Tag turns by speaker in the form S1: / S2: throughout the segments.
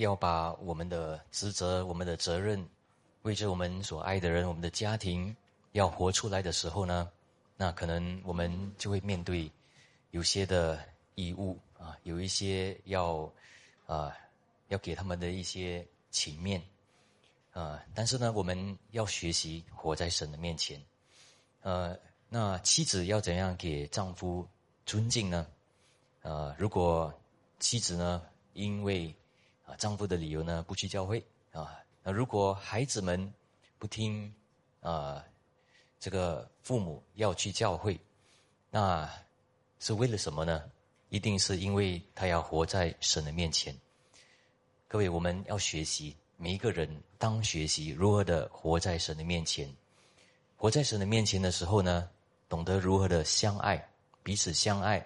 S1: 要把我们的职责、我们的责任，为着我们所爱的人、我们的家庭，要活出来的时候呢，那可能我们就会面对有些的义务啊，有一些要啊，要给他们的一些情面啊。但是呢，我们要学习活在神的面前。呃，那妻子要怎样给丈夫尊敬呢？呃，如果妻子呢，因为啊丈夫的理由呢不去教会啊，那如果孩子们不听啊这个父母要去教会，那是为了什么呢？一定是因为他要活在神的面前。各位，我们要学习，每一个人当学习如何的活在神的面前。活在神的面前的时候呢，懂得如何的相爱，彼此相爱。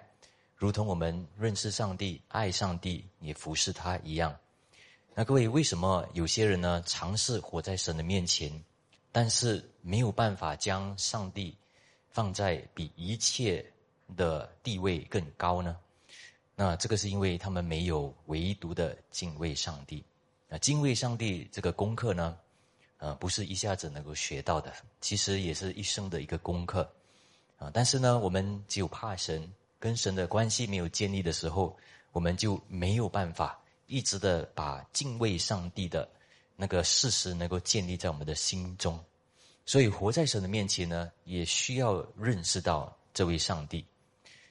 S1: 如同我们认识上帝、爱上帝、也服侍他一样，那各位为什么有些人呢尝试活在神的面前，但是没有办法将上帝放在比一切的地位更高呢？那这个是因为他们没有唯独的敬畏上帝。那敬畏上帝这个功课呢，呃，不是一下子能够学到的，其实也是一生的一个功课啊。但是呢，我们只有怕神。跟神的关系没有建立的时候，我们就没有办法一直的把敬畏上帝的那个事实能够建立在我们的心中。所以活在神的面前呢，也需要认识到这位上帝。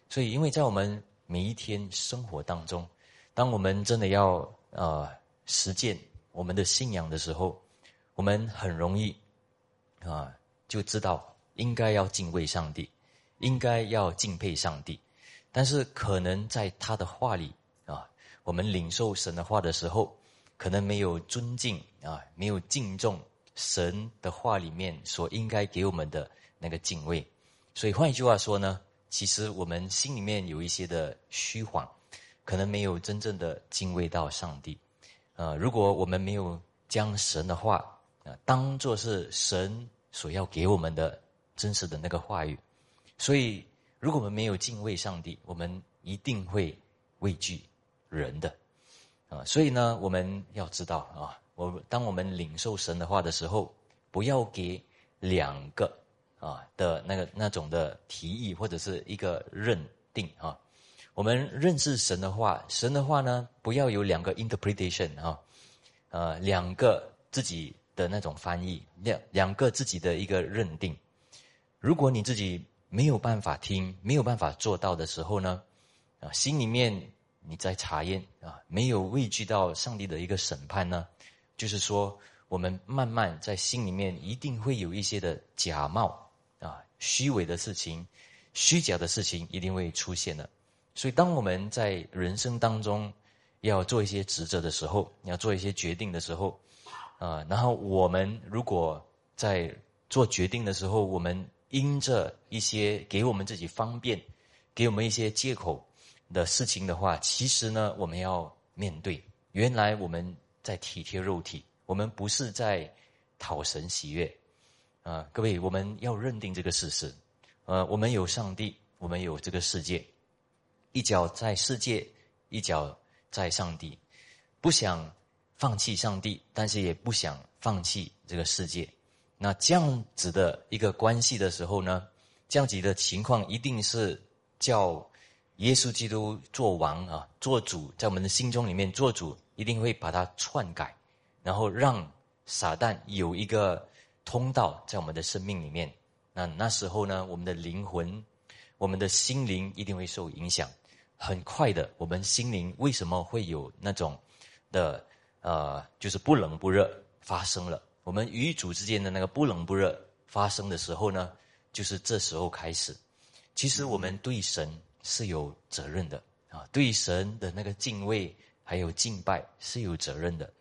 S1: 所以，因为在我们每一天生活当中，当我们真的要呃实践我们的信仰的时候，我们很容易啊就知道应该要敬畏上帝，应该要敬佩上帝。但是可能在他的话里，我们领受神的话的时候，可能没有尊敬啊，没有敬重神的话里面所应该给我们的那个敬畏。所以换一句话说呢，其实我们心里面有一些的虚晃，可能没有真正的敬畏到上帝。呃，如果我们没有将神的话啊当做是神所要给我们的真实的那个话语，所以。如果我们没有敬畏上帝，我们一定会畏惧人的啊。所以呢，我们要知道啊，我当我们领受神的话的时候，不要给两个啊的那个那种的提议或者是一个认定啊。我们认识神的话，神的话呢，不要有两个 interpretation 啊，呃，两个自己的那种翻译，两两个自己的一个认定。如果你自己。没有办法听，没有办法做到的时候呢，啊，心里面你在查验啊，没有畏惧到上帝的一个审判呢，就是说，我们慢慢在心里面一定会有一些的假冒啊，虚伪的事情，虚假的事情一定会出现的。所以，当我们在人生当中要做一些职责的时候，要做一些决定的时候，啊，然后我们如果在做决定的时候，我们。因着一些给我们自己方便、给我们一些借口的事情的话，其实呢，我们要面对。原来我们在体贴肉体，我们不是在讨神喜悦啊！各位，我们要认定这个事实。呃，我们有上帝，我们有这个世界，一脚在世界，一脚在上帝。不想放弃上帝，但是也不想放弃这个世界。那这样子的一个关系的时候呢，这样子的情况一定是叫耶稣基督做王啊，做主，在我们的心中里面做主，一定会把它篡改，然后让撒旦有一个通道在我们的生命里面。那那时候呢，我们的灵魂、我们的心灵一定会受影响。很快的，我们心灵为什么会有那种的呃，就是不冷不热发生了？我们与主之间的那个不冷不热发生的时候呢，就是这时候开始。其实我们对神是有责任的啊，对神的那个敬畏还有敬拜是有责任的。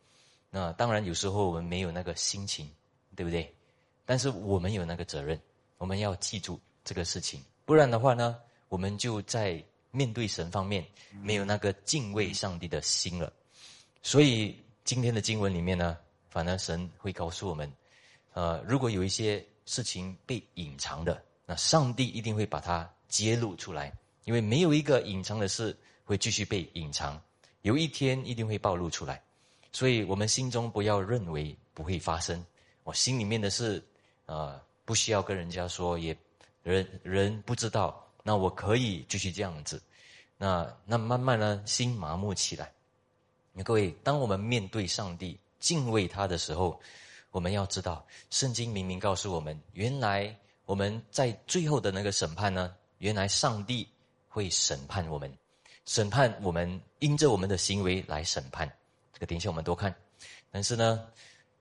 S1: 那当然有时候我们没有那个心情，对不对？但是我们有那个责任，我们要记住这个事情。不然的话呢，我们就在面对神方面没有那个敬畏上帝的心了。所以今天的经文里面呢。反而神会告诉我们，呃，如果有一些事情被隐藏的，那上帝一定会把它揭露出来，因为没有一个隐藏的事会继续被隐藏，有一天一定会暴露出来。所以我们心中不要认为不会发生。我心里面的事，啊，不需要跟人家说，也人人不知道。那我可以继续这样子。那那慢慢呢，心麻木起来。各位，当我们面对上帝、敬畏他的时候，我们要知道，圣经明明告诉我们，原来我们在最后的那个审判呢，原来上帝会审判我们，审判我们，因着我们的行为来审判。这个等一下我们多看。但是呢，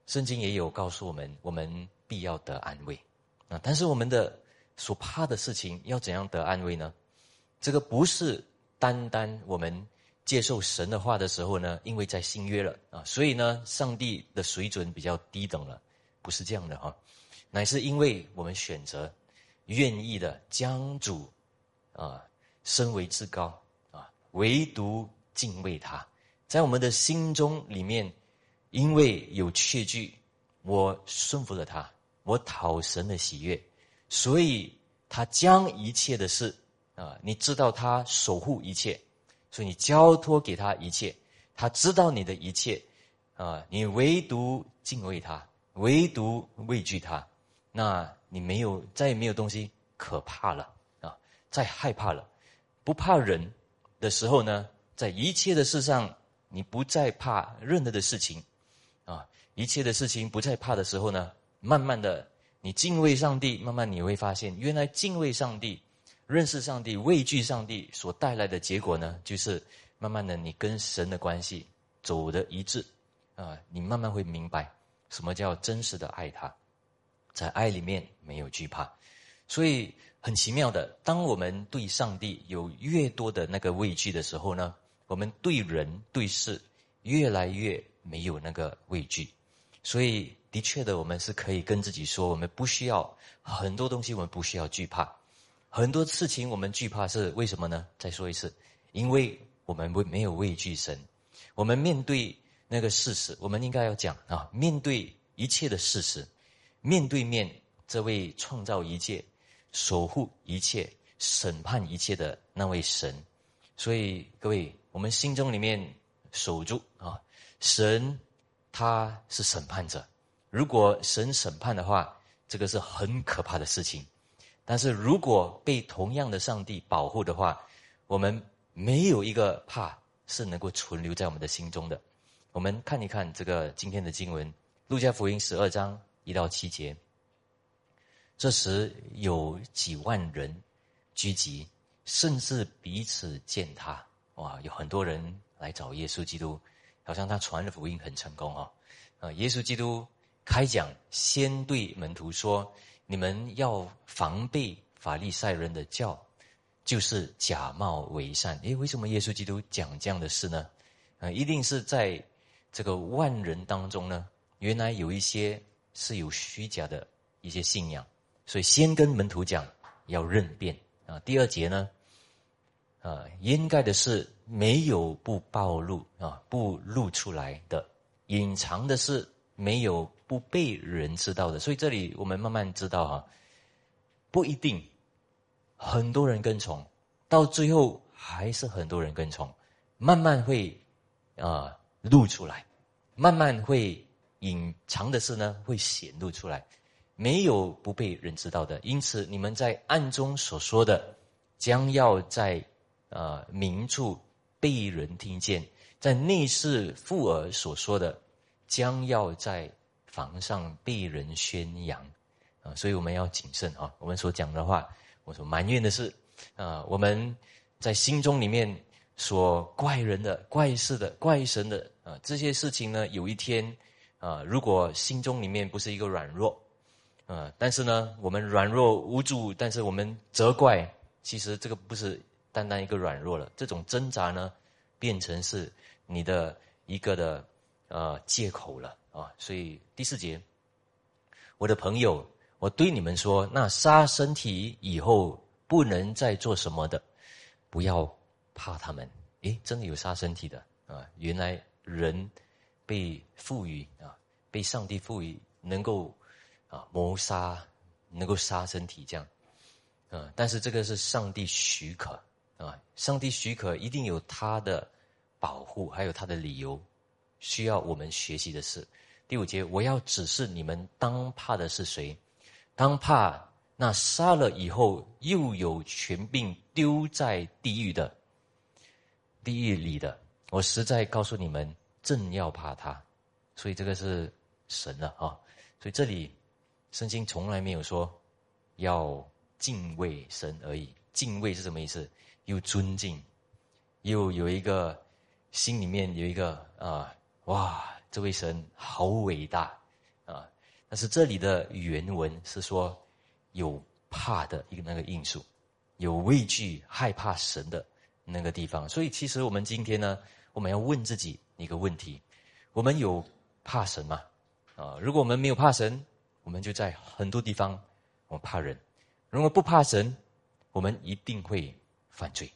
S1: 圣经也有告诉我们，我们必要得安慰啊。但是我们的所怕的事情，要怎样得安慰呢？这个不是单单我们。接受神的话的时候呢，因为在新约了啊，所以呢，上帝的水准比较低等了，不是这样的哈，乃是因为我们选择愿意的将主啊身为至高啊，唯独敬畏他，在我们的心中里面，因为有确据，我顺服了他，我讨神的喜悦，所以他将一切的事啊，你知道他守护一切。所以你交托给他一切，他知道你的一切，啊，你唯独敬畏他，唯独畏惧他，那你没有再也没有东西可怕了啊！再害怕了，不怕人的时候呢，在一切的事上，你不再怕任何的事情，啊，一切的事情不再怕的时候呢，慢慢的你敬畏上帝，慢慢你会发现，原来敬畏上帝。认识上帝、畏惧上帝所带来的结果呢，就是慢慢的，你跟神的关系走的一致，啊，你慢慢会明白什么叫真实的爱他，在爱里面没有惧怕，所以很奇妙的，当我们对上帝有越多的那个畏惧的时候呢，我们对人对事越来越没有那个畏惧，所以的确的，我们是可以跟自己说，我们不需要很多东西，我们不需要惧怕。很多事情我们惧怕是为什么呢？再说一次，因为我们没没有畏惧神。我们面对那个事实，我们应该要讲啊，面对一切的事实，面对面这位创造一切、守护一切、审判一切的那位神。所以各位，我们心中里面守住啊，神他是审判者。如果神审判的话，这个是很可怕的事情。但是如果被同样的上帝保护的话，我们没有一个怕是能够存留在我们的心中的。我们看一看这个今天的经文，《路加福音》十二章一到七节。这时有几万人聚集，甚至彼此践踏。哇，有很多人来找耶稣基督，好像他传的福音很成功哦。啊，耶稣基督开讲，先对门徒说。你们要防备法利赛人的教，就是假冒为善。诶，为什么耶稣基督讲这样的事呢？啊，一定是在这个万人当中呢，原来有一些是有虚假的一些信仰，所以先跟门徒讲要认变啊。第二节呢，啊，掩盖的是没有不暴露啊，不露出来的，隐藏的是没有。不被人知道的，所以这里我们慢慢知道啊，不一定很多人跟从，到最后还是很多人跟从，慢慢会啊露出来，慢慢会隐藏的事呢会显露出来，没有不被人知道的。因此，你们在暗中所说的，将要在啊明处被人听见；在内室附耳所说的，将要在。房上被人宣扬，啊，所以我们要谨慎啊。我们所讲的话，我所埋怨的是，啊，我们在心中里面所怪人的、怪事的、怪神的啊，这些事情呢，有一天啊，如果心中里面不是一个软弱，啊，但是呢，我们软弱无助，但是我们责怪，其实这个不是单单一个软弱了，这种挣扎呢，变成是你的一个的呃借口了。啊，所以第四节，我的朋友，我对你们说，那杀身体以后不能再做什么的，不要怕他们。诶，真的有杀身体的啊！原来人被赋予啊，被上帝赋予能够啊谋杀，能够杀身体这样。嗯，但是这个是上帝许可啊，上帝许可一定有他的保护，还有他的理由。需要我们学习的事。第五节，我要指示你们当怕的是谁？当怕那杀了以后又有权柄丢在地狱的，地狱里的。我实在告诉你们，正要怕他。所以这个是神了啊！所以这里圣经从来没有说要敬畏神而已。敬畏是什么意思？又尊敬，又有一个心里面有一个啊，哇，这位神好伟大啊！但是这里的原文是说有怕的一个那个因素，有畏惧、害怕神的那个地方。所以其实我们今天呢，我们要问自己一个问题：我们有怕神吗？啊，如果我们没有怕神，我们就在很多地方我怕人；如果不怕神，我们一定会犯罪，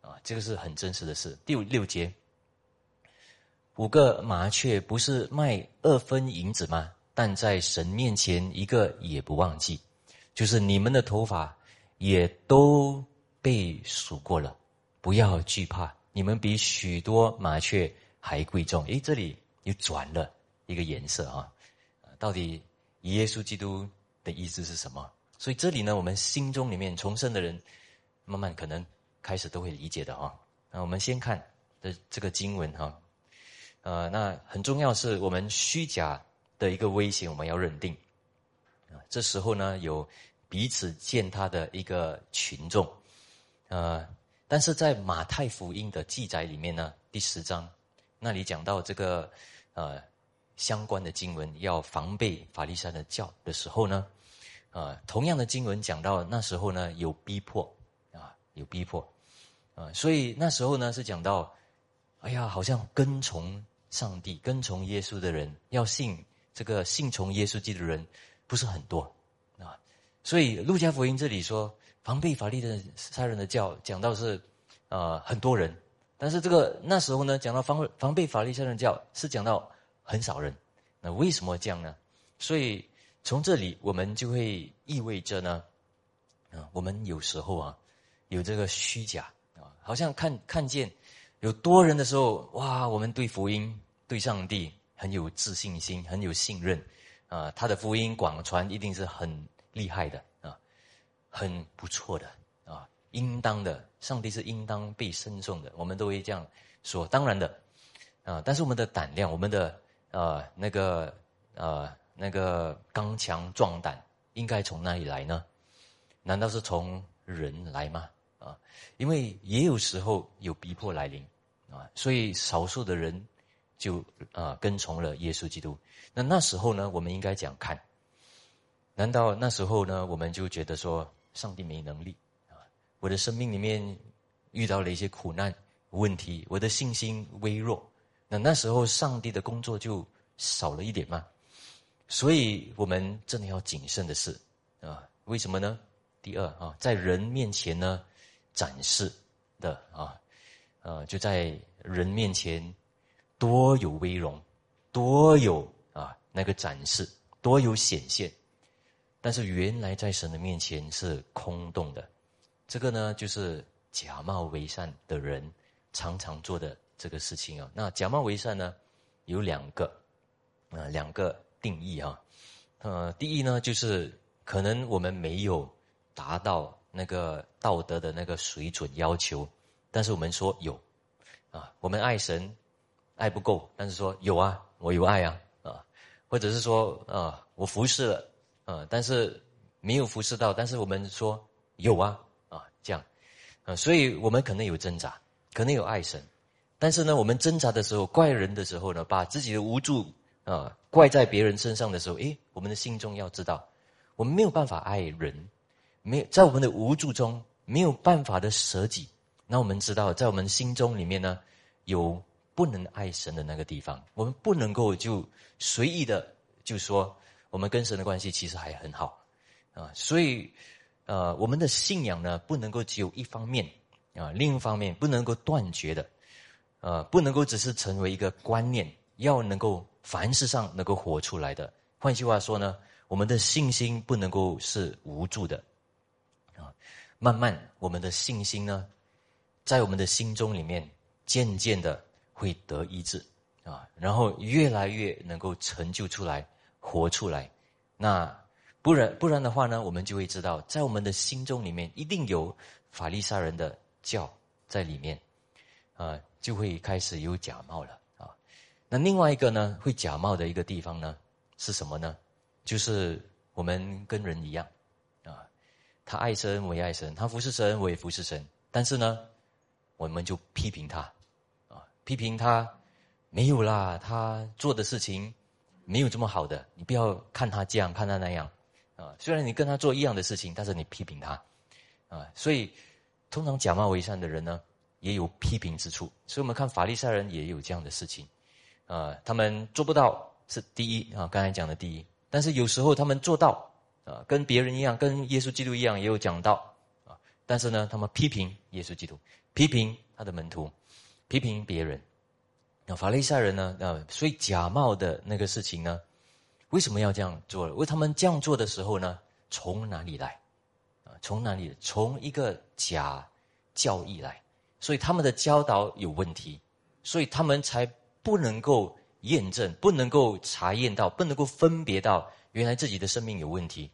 S1: 啊，这个是很真实的事。第五六节，五个麻雀不是卖二分银子吗？但在神面前一个也不忘记，就是你们的头发也都被数过了，不要惧怕，你们比许多麻雀还贵重。诶，这里又转了一个颜色啊，到底耶稣基督的意思是什么？所以这里呢，我们心中里面重生的人，慢慢可能开始都会理解的啊。那我们先看的这个经文哈，呃，那很重要是我们虚假的一个危险，我们要认定啊。这时候呢，有彼此践踏的一个群众，呃，但是在马太福音的记载里面呢，第十章那里讲到这个呃相关的经文，要防备法利赛的教的时候呢。啊，同样的经文讲到那时候呢，有逼迫啊，有逼迫啊，所以那时候呢是讲到，哎呀，好像跟从上帝、跟从耶稣的人，要信这个信从耶稣基督的人不是很多啊，所以路加福音这里说防备法利的杀人的教，讲到是呃很多人，但是这个那时候呢讲到防防备法利赛人教是讲到很少人，那为什么这样呢？所以。从这里，我们就会意味着呢，啊，我们有时候啊，有这个虚假啊，好像看看见有多人的时候，哇，我们对福音、对上帝很有自信心，很有信任，啊，他的福音广传一定是很厉害的啊，很不错的啊，应当的，上帝是应当被称颂的，我们都会这样说。当然的，啊，但是我们的胆量，我们的呃那个呃。那个刚强壮胆应该从哪里来呢？难道是从人来吗？啊，因为也有时候有逼迫来临啊，所以少数的人就啊跟从了耶稣基督。那那时候呢，我们应该讲看？难道那时候呢，我们就觉得说上帝没能力啊？我的生命里面遇到了一些苦难问题，我的信心微弱，那时候上帝的工作就少了一点嘛？所以我们真的要谨慎的是，啊，为什么呢？第二啊，在人面前呢，展示的啊，呃，就在人面前多有威容，多有啊那个展示，多有显现，但是原来在神的面前是空洞的。这个呢，就是假冒为善的人常常做的这个事情啊。那假冒为善呢，有两个，啊，两个。定义啊，呃，第一呢，就是可能我们没有达到那个道德的那个水准要求，但是我们说有，啊，我们爱神爱不够，但是说有啊，我有爱啊，啊，或者是说啊，我服侍了，啊，但是没有服侍到，但是我们说有啊，啊，这样，啊，所以我们可能有挣扎，可能有爱神，但是呢，我们挣扎的时候，怪人的时候呢，把自己的无助。啊，怪在别人身上的时候，诶，我们的心中要知道，我们没有办法爱人，没有在我们的无助中没有办法的舍己。那我们知道，在我们心中里面呢，有不能爱神的那个地方，我们不能够就随意的就说我们跟神的关系其实还很好啊。所以，呃，我们的信仰呢，不能够只有一方面啊，另一方面不能够断绝的，呃，不能够只是成为一个观念，要能够。凡事上能够活出来的，换句话说呢，我们的信心不能够是无助的，啊，慢慢我们的信心呢，在我们的心中里面渐渐的会得医治，啊，然后越来越能够成就出来、活出来。那不然不然的话呢，我们就会知道，在我们的心中里面一定有法利赛人的教在里面，啊，就会开始有假冒了啊。那另外一个呢，会假冒的一个地方呢，是什么呢？就是我们跟人一样，啊，他爱神我也爱神，他服侍神我也服侍神，但是呢，我们就批评他，啊，批评他没有啦，他做的事情没有这么好的，你不要看他这样，看他那样。啊，虽然你跟他做一样的事情，但是你批评他，啊，所以通常假冒为善的人呢，也有批评之处。所以我们看法利赛人也有这样的事情，啊，他们做不到是第一啊，刚才讲的第一，但是有时候他们做到啊，跟别人一样，跟耶稣基督一样，也有讲到啊，但是呢，他们批评耶稣基督，批评他的门徒，批评别人。那法利赛人呢，啊，所以假冒的那个事情呢？为什么要这样做？为他们这样做的时候呢？从哪里来？啊，从哪里？从一个假教义来，所以他们的教导有问题，所以他们才不能够验证，不能够查验到，不能够分别到原来自己的生命有问题，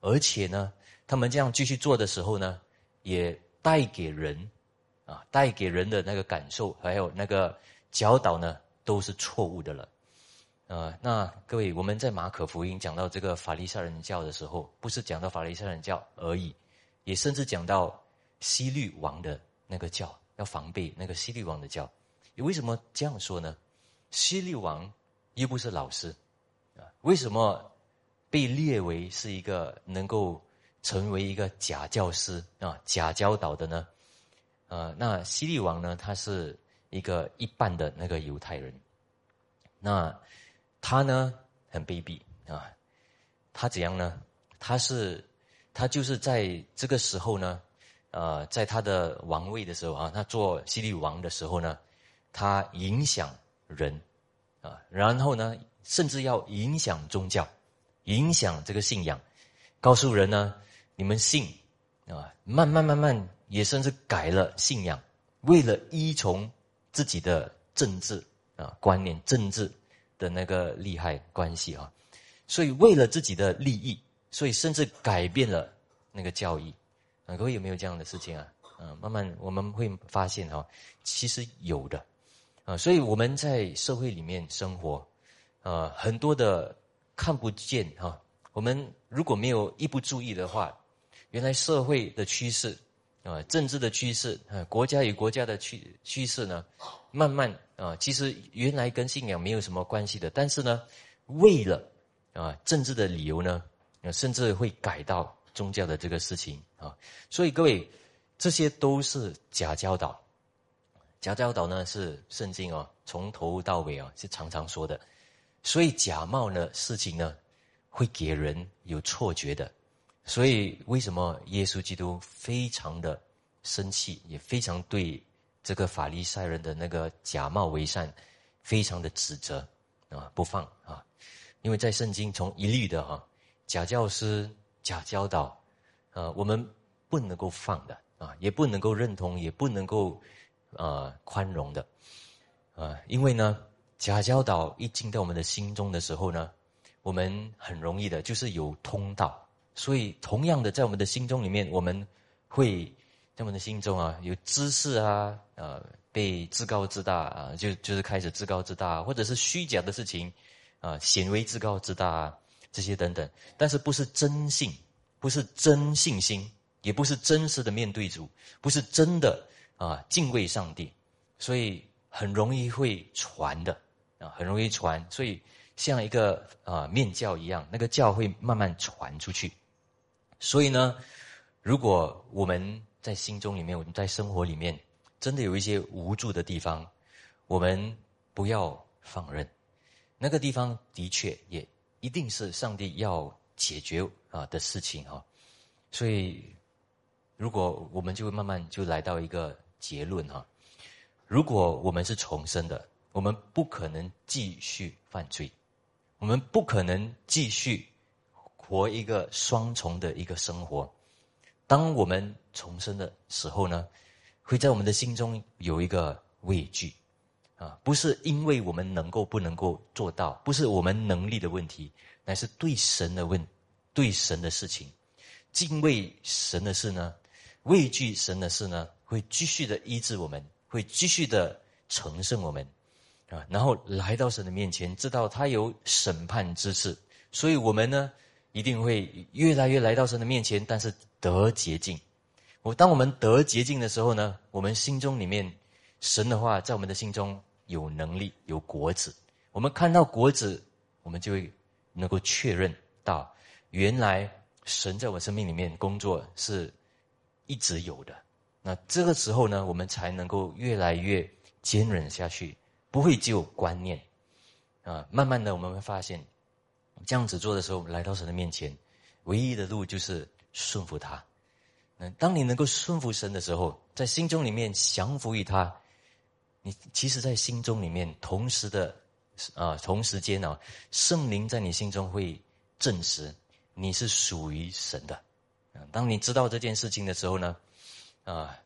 S1: 而且呢，他们这样继续做的时候呢，也带给人啊，带给人的那个感受，还有那个教导呢，都是错误的了。呃，那各位，我们在马可福音讲到这个法利赛人教的时候，不是讲到法利赛人教而已，也甚至讲到西律王的那个教，要防备那个西律王的教。你为什么这样说呢？西律王又不是老师啊，为什么被列为是一个能够成为一个假教师啊、假教导的呢？呃，那西律王呢，他是一个一半的那个犹太人，那。他呢很卑鄙啊，他怎样呢？他是他就是在这个时候呢，呃，在他的王位的时候啊，他做西律王的时候呢，他影响人啊，然后呢，甚至要影响宗教，影响这个信仰，告诉人呢，你们信啊，慢慢慢慢也甚至改了信仰，为了依从自己的政治啊观念，政治。的那个利害关系啊，所以为了自己的利益，所以甚至改变了那个教义啊。各位有没有这样的事情啊？嗯，慢慢我们会发现哈，其实有的啊。所以我们在社会里面生活，呃，很多的看不见哈。我们如果没有一不注意的话，原来社会的趋势啊，政治的趋势啊，国家与国家的趋趋势呢，慢慢。啊，其实原来跟信仰没有什么关系的，但是呢，为了啊政治的理由呢，甚至会改到宗教的这个事情啊，所以各位，这些都是假教导。假教导呢是圣经啊，从头到尾啊是常常说的，所以假冒呢事情呢，会给人有错觉的。所以为什么耶稣基督非常的生气，也非常对。这个法利赛人的那个假冒为善，非常的指责啊，不放啊，因为在圣经从一律的哈假教师、假教导，呃，我们不能够放的啊，也不能够认同，也不能够呃宽容的啊，因为呢，假教导一进到我们的心中的时候呢，我们很容易的就是有通道，所以同样的，在我们的心中里面，我们会。在我们的心中啊，有知识啊，呃，被自高自大啊，就就是开始自高自大，或者是虚假的事情，啊，显微自高自大啊，这些等等。但是不是真信，不是真信心，也不是真实的面对主，不是真的啊敬畏上帝，所以很容易会传的啊，很容易传。所以像一个啊面教一样，那个教会慢慢传出去。所以呢，如果我们在心中里面，我们在生活里面，真的有一些无助的地方，我们不要放任。那个地方的确也一定是上帝要解决啊的事情哈。所以，如果我们就会慢慢就来到一个结论哈：如果我们是重生的，我们不可能继续犯罪，我们不可能继续活一个双重的一个生活。当我们重生的时候呢，会在我们的心中有一个畏惧，啊，不是因为我们能够不能够做到，不是我们能力的问题，乃是对神的问，对神的事情，敬畏神的事呢，畏惧神的事呢，会继续的医治我们，会继续的成圣我们，啊，然后来到神的面前，知道他有审判之事，所以我们呢，一定会越来越来到神的面前，但是得洁净。我当我们得洁净的时候呢，我们心中里面神的话在我们的心中有能力有果子。我们看到果子，我们就会能够确认到，原来神在我生命里面工作是一直有的。那这个时候呢，我们才能够越来越坚忍下去，不会只有观念啊。慢慢的，我们会发现这样子做的时候，来到神的面前，唯一的路就是顺服他。嗯，当你能够顺服神的时候，在心中里面降服于他，你其实，在心中里面同时的啊，同时间呢，圣灵在你心中会证实你是属于神的。当你知道这件事情的时候呢，啊，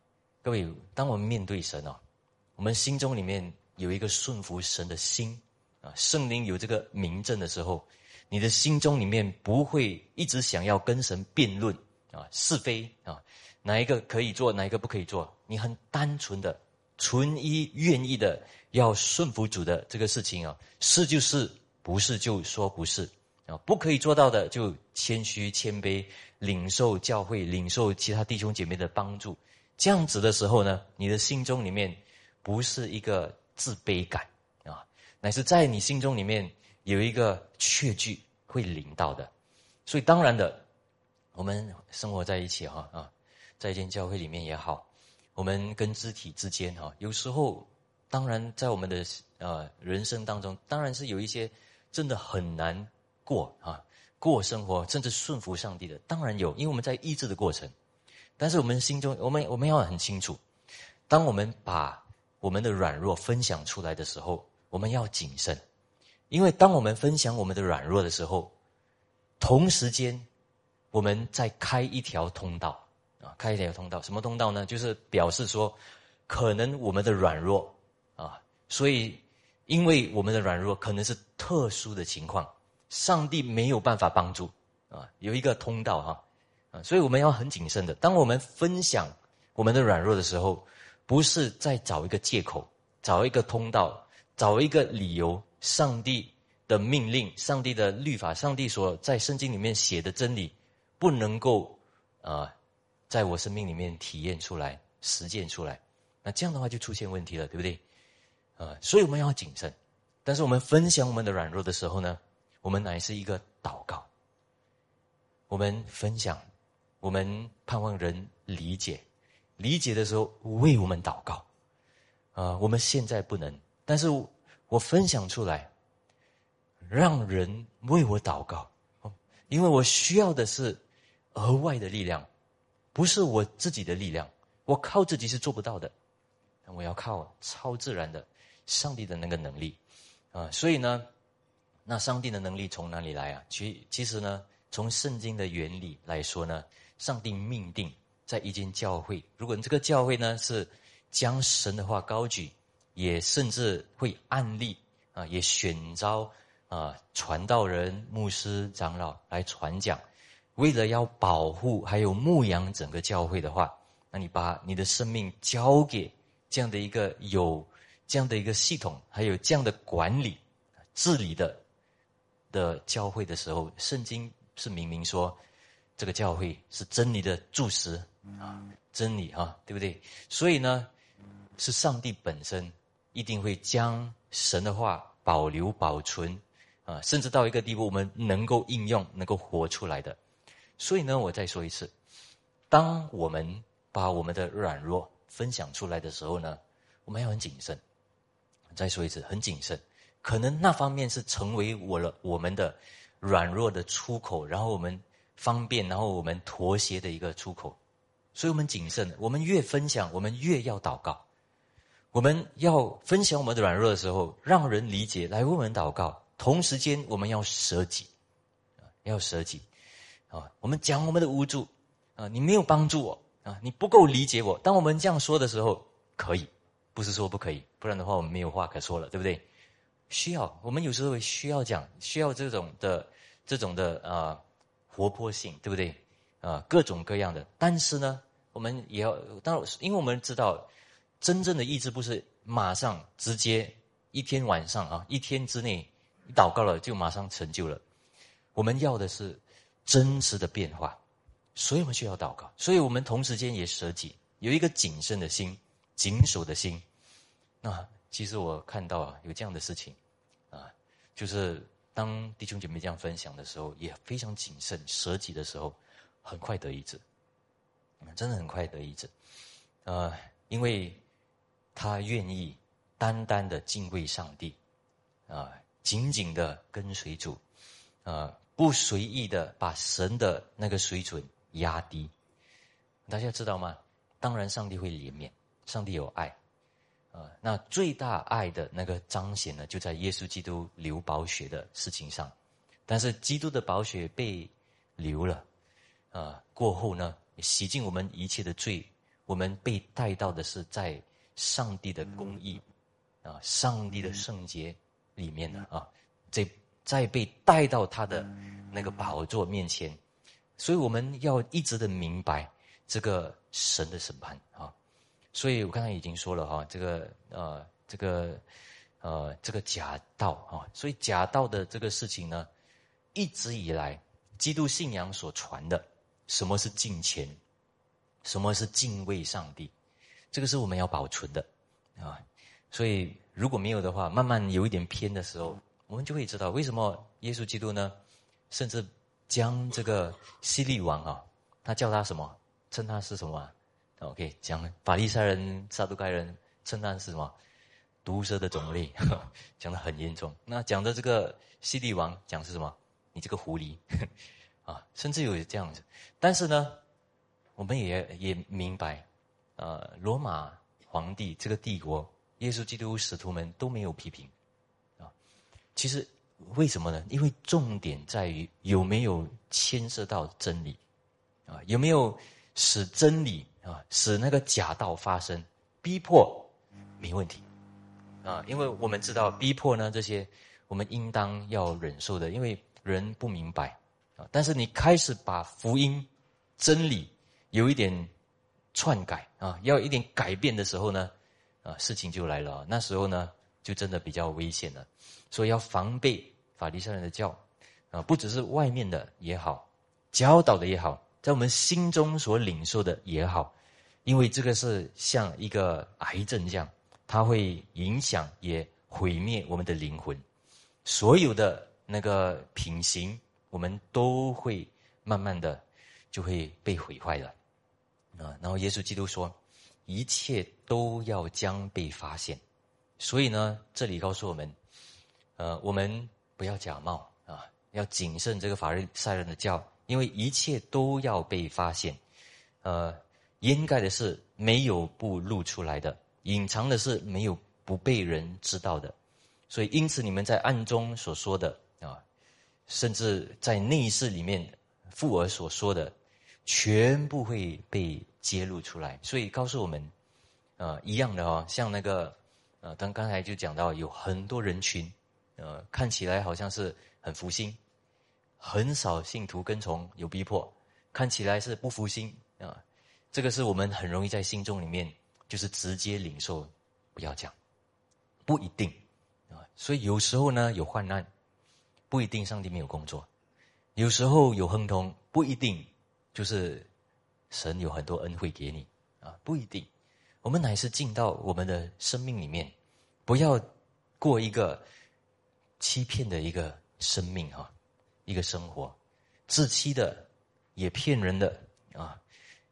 S1: 各位，当我们面对神哦，我们心中里面有一个顺服神的心啊，圣灵有这个明证的时候，你的心中里面不会一直想要跟神辩论。啊，是非啊，哪一个可以做，哪一个不可以做？你很单纯的、纯一愿意的要顺服主的这个事情啊，是就是，不是就说不是啊，不可以做到的就谦虚谦卑，领受教会、领受其他弟兄姐妹的帮助。这样子的时候呢，你的心中里面不是一个自卑感啊，乃是在你心中里面有一个确据会领到的。所以当然的。我们生活在一起哈啊，在一间教会里面也好，我们跟肢体之间哈，有时候当然在我们的呃人生当中，当然是有一些真的很难过啊，过生活甚至顺服上帝的，当然有，因为我们在医治的过程。但是我们心中，我们我们要很清楚，当我们把我们的软弱分享出来的时候，我们要谨慎，因为当我们分享我们的软弱的时候，同时间。我们再开一条通道啊，开一条通道，什么通道呢？就是表示说，可能我们的软弱，所以因为我们的软弱可能是特殊的情况，上帝没有办法帮助啊，有一个通道哈啊，所以我们要很谨慎的。当我们分享我们的软弱的时候，不是在找一个借口，找一个通道，找一个理由。上帝的命令，上帝的律法，上帝所在圣经里面写的真理。不能够啊，在我生命里面体验出来、实践出来，那这样的话就出现问题了，对不对？啊，所以我们要谨慎。但是我们分享我们的软弱的时候呢，我们乃是一个祷告。我们分享，我们盼望人理解，理解的时候为我们祷告。啊，我们现在不能，但是我分享出来，让人为我祷告，因为我需要的是。额外的力量，不是我自己的力量，我靠自己是做不到的，我要靠超自然的上帝的那个能力啊！所以呢，那上帝的能力从哪里来啊？其其实呢，从圣经的原理来说呢，上帝命定在一间教会，如果你这个教会呢是将神的话高举，也甚至会案例啊，也选召啊传道人、牧师、长老来传讲。为了要保护还有牧养整个教会的话，那你把你的生命交给这样的一个有这样的一个系统，还有这样的管理治理的的教会的时候，圣经是明明说，这个教会是真理的柱石啊，真理哈，对不对？所以呢，是上帝本身一定会将神的话保留保存啊，甚至到一个地步，我们能够应用，能够活出来的。所以呢，我再说一次，当我们把我们的软弱分享出来的时候呢，我们要很谨慎。再说一次，很谨慎。可能那方面是成为我了我们的软弱的出口，然后我们方便，然后我们妥协的一个出口。所以我们谨慎。我们越分享，我们越要祷告。我们要分享我们的软弱的时候，让人理解，来为我们祷告。同时间，我们要舍己，啊要舍己。啊，我们讲我们的无助，啊，你没有帮助我，啊，你不够理解我。当我们这样说的时候，可以，不是说不可以，不然的话我们没有话可说了，对不对？需要，我们有时候需要讲，需要这种的这种的啊活泼性，对不对？啊，各种各样的。但是呢，我们也要，当然，因为我们知道，真正的意志不是马上直接一天晚上啊，一天之内祷告了就马上成就了。我们要的是真实的变化，所以我们需要祷告。所以我们同时间也舍己，有一个谨慎的心、谨守的心。那其实我看到啊，有这样的事情啊，就是当弟兄姐妹这样分享的时候，也非常谨慎、舍己的时候。很快得医治，真的很快得医治，呃，因为他愿意单单的敬畏上帝，啊，紧紧的跟随主，啊，不随意的把神的那个水准压低。大家知道吗？当然，上帝会怜悯，上帝有爱，啊，那最大爱的那个彰显呢，就在耶稣基督流宝血的事情上。但是，基督的宝血被流了。啊，过后呢，洗净我们一切的罪，我们被带到的是在上帝的公义，啊，上帝的圣洁里面的啊，这再被带到他的那个宝座面前，所以我们要一直的明白这个神的审判啊，所以我刚才已经说了哈，这个呃，这个呃，这个假道啊，所以假道的这个事情呢，一直以来基督信仰所传的。什么是敬虔？什么是敬畏上帝？这个是我们要保存的啊！所以如果没有的话，慢慢有一点偏的时候，我们就会知道为什么耶稣基督呢？甚至将这个希利王啊，他叫他什么？称他是什么？OK，讲法利赛人、撒都该人称赞是什么？毒蛇的种类，讲的很严重。那讲的这个希律王讲是什么？你这个狐狸。啊，甚至有这样子，但是呢，我们也也明白，呃，罗马皇帝这个帝国，耶稣基督使徒们都没有批评，啊，其实为什么呢？因为重点在于有没有牵涉到真理，啊，有没有使真理啊，使那个假道发生，逼迫没问题，啊，因为我们知道逼迫呢这些，我们应当要忍受的，因为人不明白啊。但是你开始把福音真理有一点篡改啊，要一点改变的时候呢，啊，事情就来了。那时候呢，就真的比较危险了。所以要防备法利赛人的教啊，不只是外面的也好，教导的也好，在我们心中所领受的也好，因为这个是像一个癌症这样，它会影响也毁灭我们的灵魂，所有的那个品行。我们都会慢慢的就会被毁坏了啊！然后耶稣基督说，一切都要将被发现，所以呢，这里告诉我们，呃，我们不要假冒啊，要谨慎这个法律赛人的教，因为一切都要被发现，呃，掩盖的是没有不露出来的，隐藏的是没有不被人知道的，所以因此你们在暗中所说的啊。甚至在内室里面，富儿所说的，全部会被揭露出来。所以告诉我们，呃，一样的哦，像那个，呃，刚刚才就讲到，有很多人群，呃，看起来好像是很福星，很少信徒跟从，有逼迫，看起来是不服心啊。这个是我们很容易在心中里面，就是直接领受，不要讲，不一定啊。所以有时候呢，有患难。不一定上帝没有工作，有时候有亨通，不一定就是神有很多恩惠给你啊，不一定。我们乃是进到我们的生命里面，不要过一个欺骗的一个生命啊，一个生活，自欺的，也骗人的啊，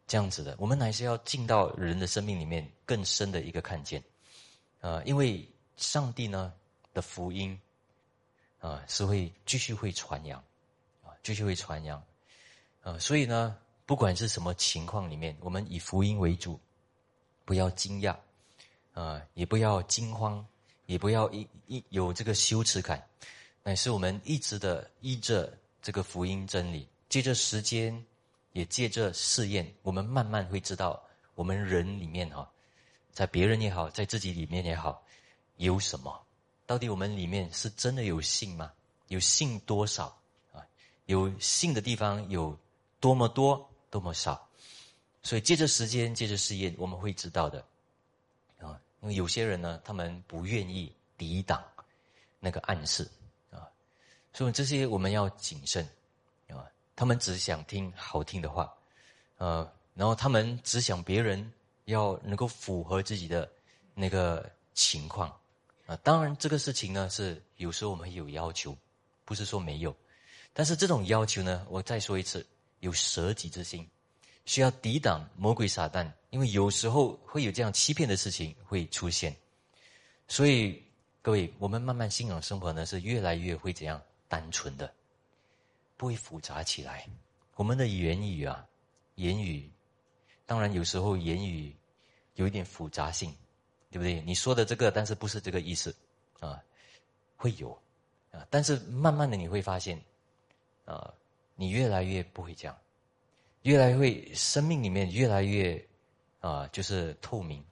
S1: 这样子的。我们还是要进到人的生命里面更深的一个看见啊，因为上帝呢的福音。啊，是会继续会传扬，啊，继续会传扬，啊，所以呢，不管是什么情况里面，我们以福音为主，不要惊讶，啊，也不要惊慌，也不要一一有这个羞耻感，乃是我们一直的依着这个福音真理，借着时间，也借着试验，我们慢慢会知道，我们人里面哈，在别人也好，在自己里面也好，有什么？到底我们里面是真的有信吗？有信多少啊？有信的地方有多么多，多么少？所以借着时间，借着试验，我们会知道的啊。因为有些人呢，他们不愿意抵挡那个暗示，所以这些我们要谨慎啊。他们只想听好听的话，呃，然后他们只想别人要能够符合自己的那个情况啊。当然，这个事情呢，是有时候我们有要求，不是说没有，但是这种要求呢，我再说一次，有舍己之心。需要抵挡魔鬼撒旦，因为有时候会有这样欺骗的事情会出现，所以各位，我们慢慢信仰生活呢，是越来越会怎样单纯的，不会复杂起来。我们的言语啊，言语，当然有时候言语有一点复杂性，对不对？你说的这个，但是不是这个意思啊？会有啊，但是慢慢的你会发现，啊，你越来越不会这样。越来越生命里面越来越啊，就是透明，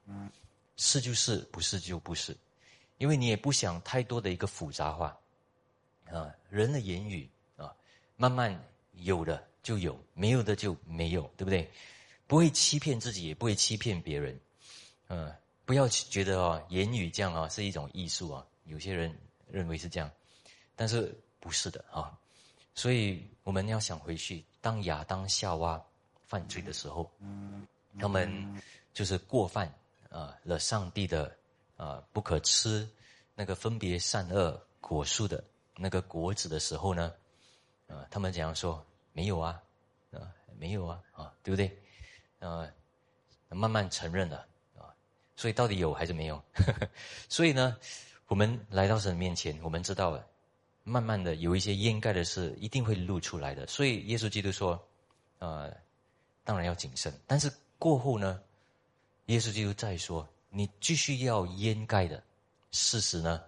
S1: 是就是，不是就不是，因为你也不想太多的一个复杂化啊，人的言语啊，慢慢有的就有，没有的就没有，对不对？不会欺骗自己，也不会欺骗别人，嗯，不要觉得啊，言语这样啊是一种艺术啊，有些人认为是这样，但是不是的啊。所以我们要想回去，当亚当夏娃犯罪的时候，他们就是过犯啊了上帝的啊不可吃那个分别善恶果树的那个果子的时候呢，啊他们怎样说？没有啊，啊没有啊啊对不对？啊慢慢承认了啊，所以到底有还是没有？所以呢，我们来到神面前，我们知道了。慢慢的有一些掩盖的事一定会露出来的，所以耶稣基督说：“呃，当然要谨慎。但是过后呢，耶稣基督再说，你继续要掩盖的事实呢，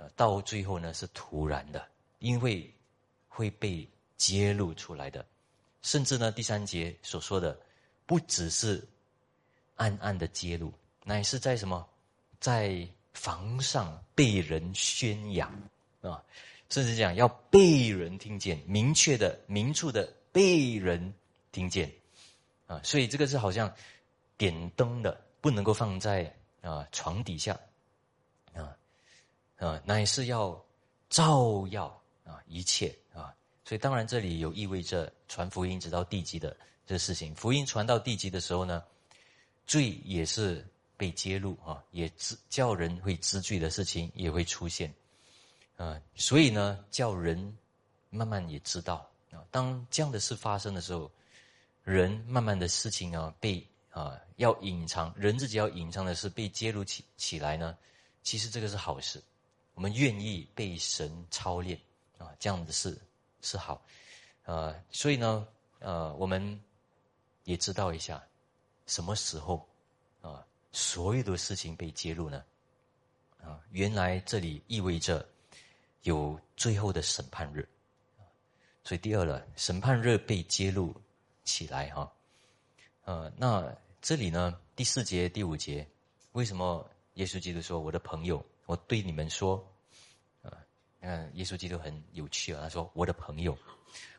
S1: 呃，到最后呢是突然的，因为会被揭露出来的。甚至呢，第三节所说的，不只是暗暗的揭露，乃是在什么，在房上被人宣扬啊。”甚至讲要被人听见，明确的、明处的被人听见，啊，所以这个是好像点灯的，不能够放在啊床底下，啊，乃是要照耀啊一切啊，所以当然这里有意味着传福音直到地极的这个事情，福音传到地极的时候呢，罪也是被揭露啊，也知叫人会知罪的事情也会出现。啊，所以呢，叫人慢慢也知道啊，当这样的事发生的时候，人慢慢的事情啊被啊要隐藏，人自己要隐藏的事被揭露起起来呢，其实这个是好事，我们愿意被神操练啊，这样的事是好，呃，所以呢，呃，我们也知道一下什么时候啊，所有的事情被揭露呢？啊，原来这里意味着。有最后的审判日，所以第二了，审判日被揭露起来哈，呃，那这里呢，第四节、第五节，为什么耶稣基督说：“我的朋友，我对你们说，嗯，耶稣基督很有趣啊，他说：我的朋友，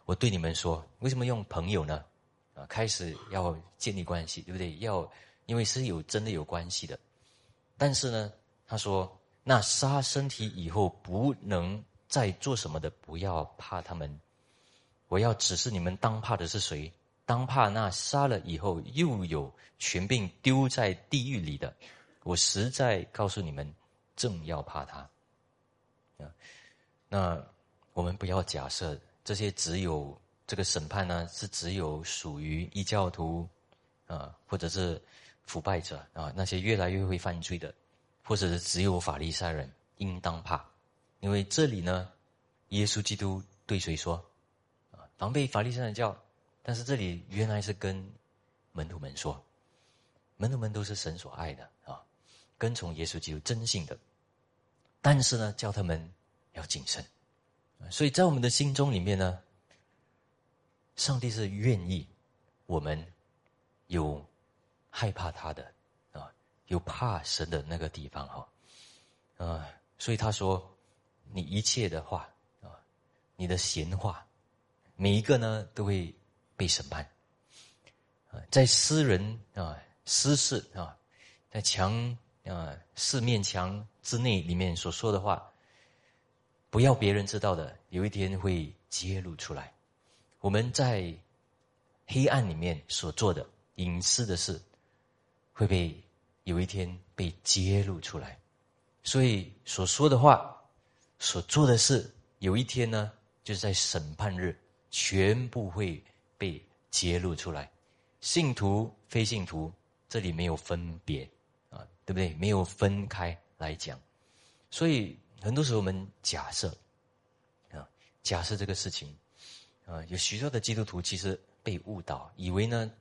S1: 我对你们说，为什么用朋友呢？啊，开始要建立关系，对不对？要，因为是有真的有关系的，但是呢，他说。”那杀身体以后不能再做什么的，不要怕他们。我要指示你们，当怕的是谁？当怕那杀了以后又有权柄丢在地狱里的。我实在告诉你们，正要怕他。啊，那我们不要假设这些只有这个审判呢，是只有属于异教徒啊，或者是腐败者啊，那些越来越会犯罪的。或者是只有法利赛人应当怕，因为这里呢，耶稣基督对谁说？啊，防备法利赛人教，但是这里原来是跟门徒们说，门徒们都是神所爱的啊，跟从耶稣基督真信的，但是呢，叫他们要谨慎，所以在我们的心中里面呢，上帝是愿意我们有害怕他的啊。有怕神的那个地方哈，啊，所以他说，你一切的话啊，你的闲话，每一个呢都会被审判，啊，在私人啊私事啊，在墙啊四面墙之内里面所说的话，不要别人知道的，有一天会揭露出来。我们在黑暗里面所做的隐私的事，会被。有一天被揭露出来，所以所说的话、所做的事，有一天呢，就是在审判日，全部会被揭露出来。信徒、非信徒，这里没有分别啊，对不对？没有分开来讲。所以很多时候我们假设啊，假设这个事情啊，有许多的基督徒其实被误导，以为呢，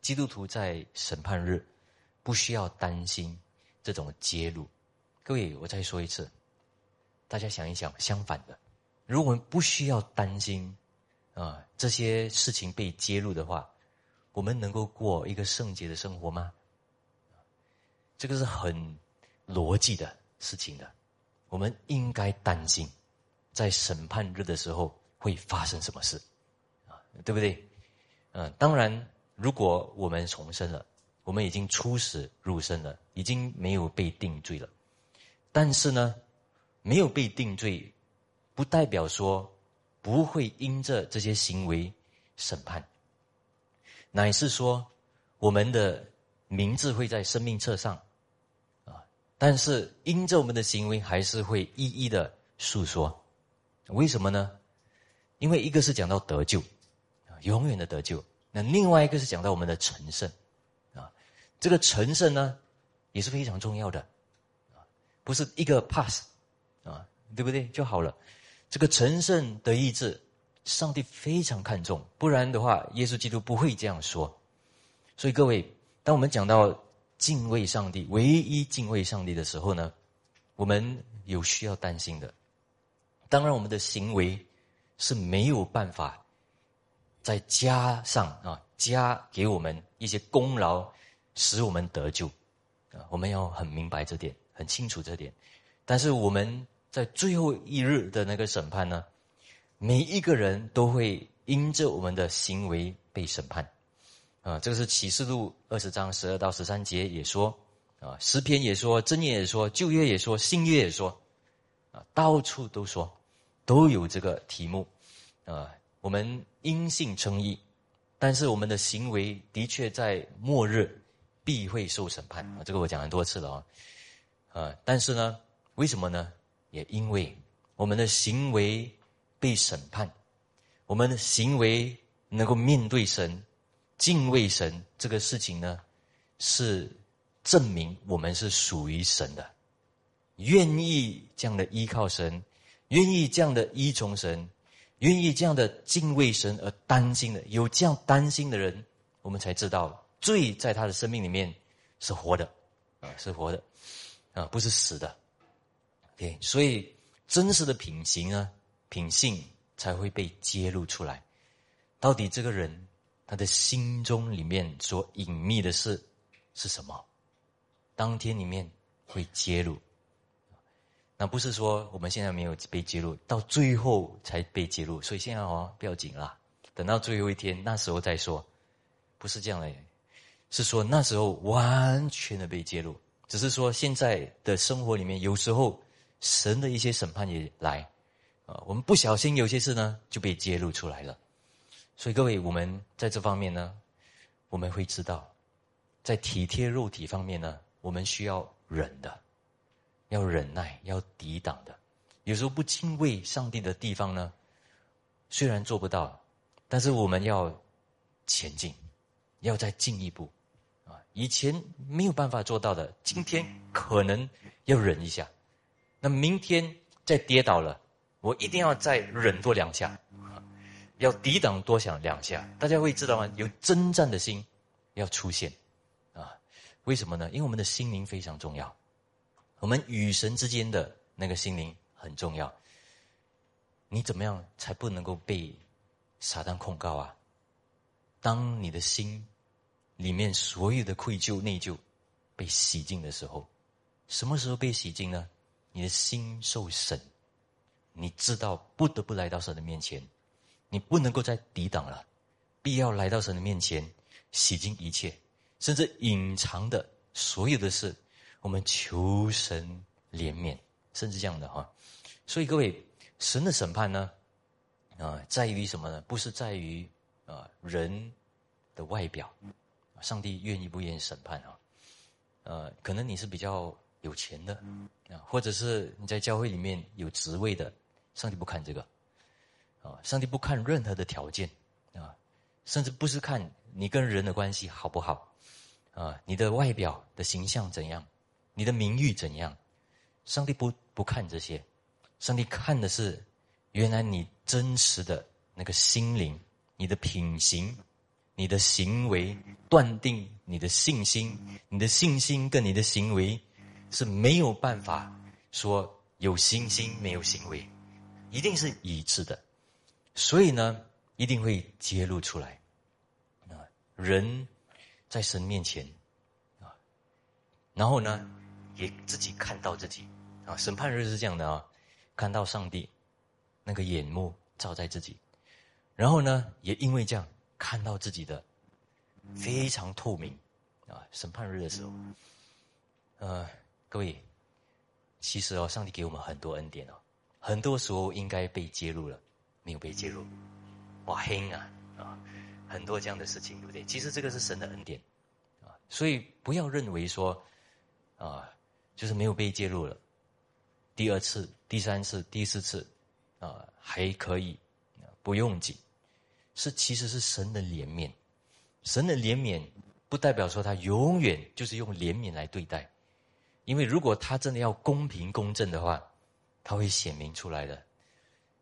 S1: 基督徒在审判日。不需要担心这种揭露，各位，我再说一次，大家想一想，相反的，如果我们不需要担心啊这些事情被揭露的话，我们能够过一个圣洁的生活吗？这个是很逻辑的事情的，我们应该担心，在审判日的时候会发生什么事啊？对不对？嗯，当然，如果我们重生了。我们已经出死入生了，已经没有被定罪了。但是呢，没有被定罪，不代表说不会因着这些行为审判，乃是说我们的名字会在生命册上。但是因着我们的行为，还是会一一的诉说。为什么呢？因为一个是讲到得救，永远的得救；那另外一个是讲到我们的成圣。啊这个成圣呢，也是非常重要的，啊，不是一个 pass，啊，对不对就好了？这个成圣的意志，上帝非常看重，不然的话，耶稣基督不会这样说。所以各位，当我们讲到敬畏上帝，唯一敬畏上帝的时候呢，我们有需要担心的。当然，我们的行为是没有办法再加上啊，加给我们一些功劳。使我们得救，啊，我们要很明白这点，很清楚这点。但是我们在最后一日的那个审判呢，每一个人都会因着我们的行为被审判，啊，这个是启示录二十章十二到十三节也说，啊，诗篇也说，真言也说，旧约也说，新约也说，啊，到处都说，都有这个题目，啊，我们因信称义，但是我们的行为的确在末日。必会受审判啊！这个我讲很多次了啊，啊！但是呢，为什么呢？也因为我们的行为被审判，我们的行为能够面对神、敬畏神这个事情呢，是证明我们是属于神的，愿意这样的依靠神，愿意这样的依从神，愿意这样的敬畏神而担心的，有这样担心的人，我们才知道。罪在他的生命里面是活的，啊，是活的，啊，不是死的。OK，所以真实的品行呢，品性才会被揭露出来。到底这个人他的心中里面所隐秘的事是什么？当天里面会揭露。那不是说我们现在没有被揭露，到最后才被揭露。所以现在哦，不要紧啦，等到最后一天，那时候再说。不是这样的。是说那时候完全的被揭露，只是说现在的生活里面，有时候神的一些审判也来，啊，我们不小心有些事呢就被揭露出来了。所以各位，我们在这方面呢，我们会知道，在体贴肉体方面呢，我们需要忍的，要忍耐，要抵挡的。有时候不敬畏上帝的地方呢，虽然做不到，但是我们要前进，要再进一步。啊以前没有办法做到的，今天可能要忍一下。那明天再跌倒了，我一定要再忍多两下，要抵挡多想两下。大家会知道吗？有征战的心要出现啊？为什么呢？因为我们的心灵非常重要，我们与神之间的那个心灵很重要。你怎么样才不能够被撒旦控告啊？当你的心。里面所有的愧疚、内疚，被洗净的时候。什么时候被洗净呢？你的心受审，你知道不得不来到神的面前，你不能够再抵挡了，必要来到神的面前，洗净一切，甚至隐藏的所有的事，我们求神怜悯，甚至这样的哈。所以各位，神的审判呢，啊，在于什么呢？不是在于啊人的外表，上帝愿意不愿意审判啊？呃，可能你是比较。有钱的啊，或者是你在教会里面有职位的，上帝不看这个上帝不看任何的条件啊，甚至不是看你跟人的关系好不好啊，你的外表的形象怎样，你的名誉怎样，上帝不不看这些，上帝看的是原来你真实的那个心灵，你的品行，你的行为，断定你的信心，你的信心跟你的行为。是没有办法说有信心没有行为，一定是一致的，所以呢，一定会揭露出来。啊，人在神面前啊，然后呢，也自己看到自己啊，审判日是这样的啊，看到上帝那个眼目照在自己，然后呢，也因为这样看到自己的非常透明啊，审判日的时候，呃。各位，其实哦，上帝给我们很多恩典哦，很多时候应该被揭露了，没有被介入，哇，黑啊啊，很多这样的事情，对不对？其实这个是神的恩典啊，所以不要认为说啊，就是没有被介入了，第二次、第三次、第四次啊还可以不用紧，是其实是神的怜悯，神的怜悯不代表说他永远就是用怜悯来对待。因为如果他真的要公平公正的话，他会显明出来的。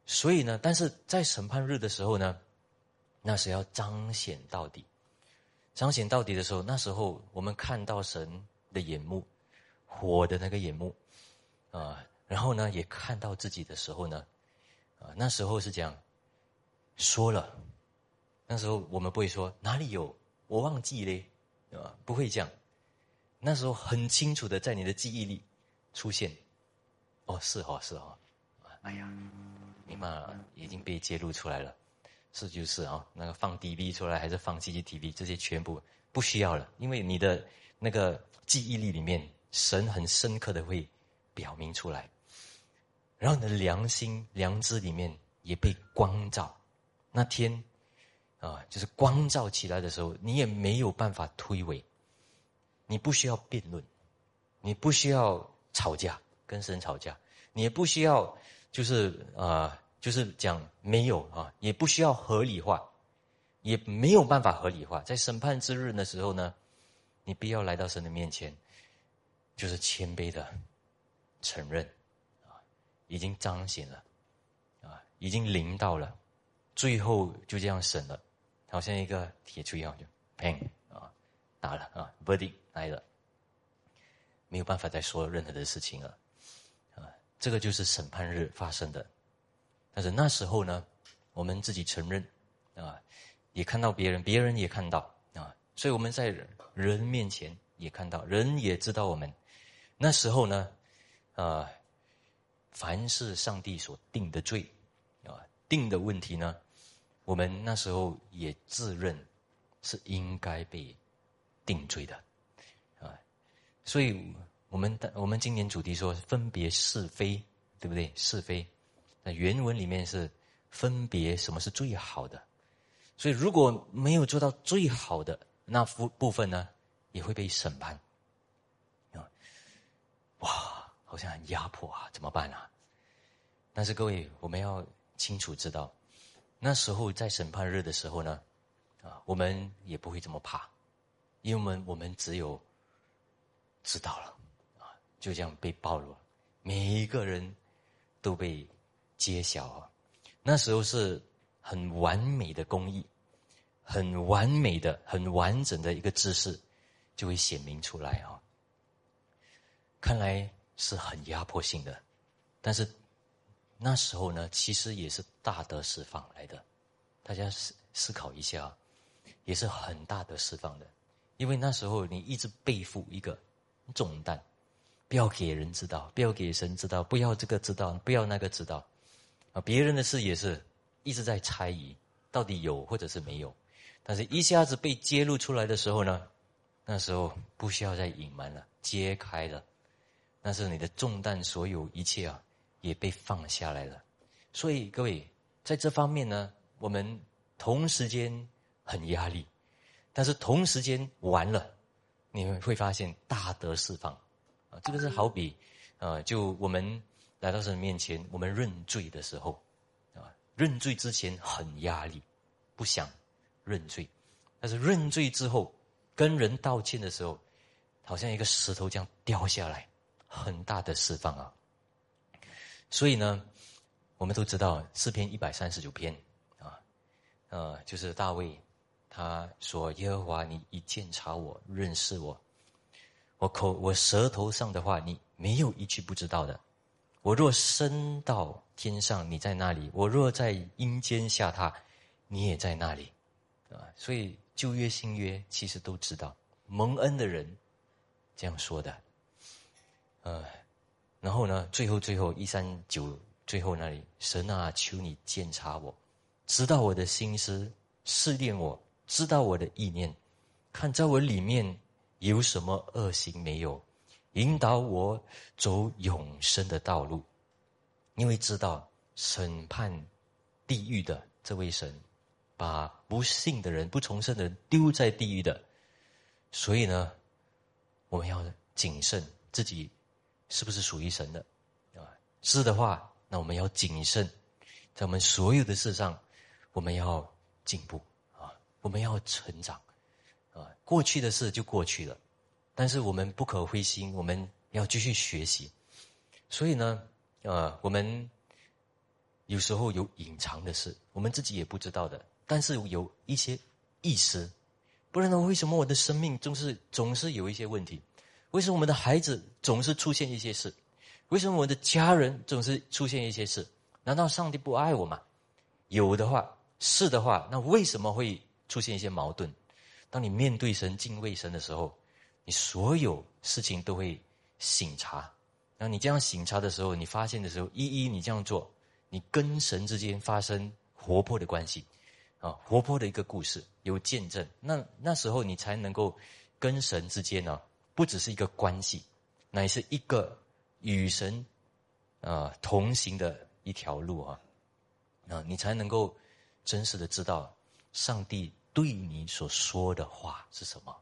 S1: 所以呢，但是在审判日的时候呢，那是要彰显到底，彰显到底的时候，那时候我们看到神的眼目，火的那个眼目，啊，然后呢，也看到自己的时候呢，啊，那时候是这样说了，那时候我们不会说哪里有我忘记嘞，啊，不会这样。那时候很清楚的在你的记忆里出现，哦，是哦，是哦，哎呀，明白了，已经被揭露出来了，是就是啊，那个放 DV 出来还是放 CCTV，这些全部不需要了，因为你的那个记忆力里面，神很深刻的会表明出来，然后你的良心、良知里面也被光照，那天啊，就是光照起来的时候，你也没有办法推诿。你不需要辩论，你不需要吵架，跟神吵架，你也不需要就是啊，就是讲没有啊，也不需要合理化，也没有办法合理化。在审判之日的时候呢，你必要来到神的面前，就是谦卑的承认啊，已经彰显了啊，已经临到了，最后就这样审了，好像一个铁锤一样，就砰啊，打了啊，body。来了，没有办法再说任何的事情了，这个就是审判日发生的。但是那时候呢，我们自己承认，啊，也看到别人，别人也看到，啊，所以我们在人面前也看到，人也知道我们。那时候呢，啊，凡是上帝所定的罪，啊，定的问题呢，我们那时候也自认是应该被定罪的。啊所以，我们的我们今年主题说分别是非，对不对？是非，那原文里面是分别什么是最好的。所以，如果没有做到最好的那部部分呢，也会被审判。啊，哇，好像很压迫啊，怎么办啊？但是各位，我们要清楚知道，那时候在审判日的时候呢，啊，我们也不会这么怕，因为我们我们只有。知道了，就这样被暴露了，每一个人都被揭晓啊。那时候是很完美的工艺，很完美的、很完整的一个知识，就会显明出来啊。看来是很压迫性的，但是那时候呢，其实也是大的释放来的。大家思思考一下，也是很大的释放的，因为那时候你一直背负一个。重担，不要给人知道，不要给神知道，不要这个知道，不要那个知道，啊，别人的事也是一直在猜疑，到底有或者是没有，但是一下子被揭露出来的时候呢，那时候不需要再隐瞒了，揭开了，那是你的重担，所有一切啊，也被放下来了。所以各位在这方面呢，我们同时间很压力，但是同时间完了。你们会发现大得释放，这个是好比，啊，就我们来到神面前，我们认罪的时候，啊，认罪之前很压力，不想认罪，但是认罪之后，跟人道歉的时候，好像一个石头这样掉下来，很大的释放啊。所以呢，我们都知道诗篇一百三十九篇，啊，呃，就是大卫。他说：“耶和华，你一见察我，认识我。我口我舌头上的话，你没有一句不知道的。我若升到天上，你在那里；我若在阴间下榻，你也在那里。啊，所以旧约新约其实都知道蒙恩的人这样说的。呃，然后呢，最后最后一三九最后那里，神啊，求你监察我，知道我的心思，试炼我。”知道我的意念，看在我里面有什么恶行没有，引导我走永生的道路。因为知道审判地狱的这位神，把不信的人、不重生的人丢在地狱的，所以呢，我们要谨慎自己是不是属于神的啊？是的话，那我们要谨慎，在我们所有的事上，我们要进步啊。我们要成长，啊，过去的事就过去了，但是我们不可灰心，我们要继续学习。所以呢，呃，我们有时候有隐藏的事，我们自己也不知道的，但是有一些意识，不然呢，为什么我的生命总是总是有一些问题？为什么我们的孩子总是出现一些事？为什么我的家人总是出现一些事？难道上帝不爱我吗？有的话，是的话，那为什么会？出现一些矛盾，当你面对神、敬畏神的时候，你所有事情都会醒察。然后你这样醒察的时候，你发现的时候，一一你这样做，你跟神之间发生活泼的关系，啊，活泼的一个故事，有见证。那那时候你才能够跟神之间呢，不只是一个关系，乃是一个与神啊同行的一条路啊，啊，你才能够真实的知道。上帝对你所说的话是什么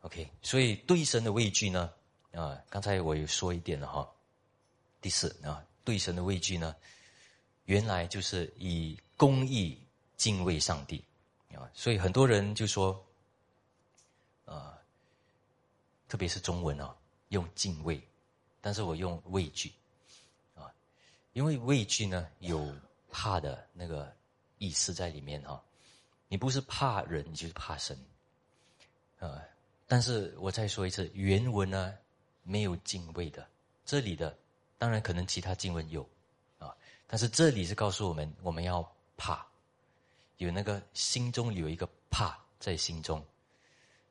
S1: ？OK，所以对神的畏惧呢？啊，刚才我有说一点了哈。第四啊，对神的畏惧呢，原来就是以公义敬畏上帝啊。所以很多人就说，啊，特别是中文啊，用敬畏，但是我用畏惧啊，因为畏惧呢有怕的那个意思在里面哈。你不是怕人，你就是怕神，啊！但是我再说一次，原文呢没有敬畏的，这里的当然可能其他经文有，啊！但是这里是告诉我们，我们要怕，有那个心中有一个怕在心中，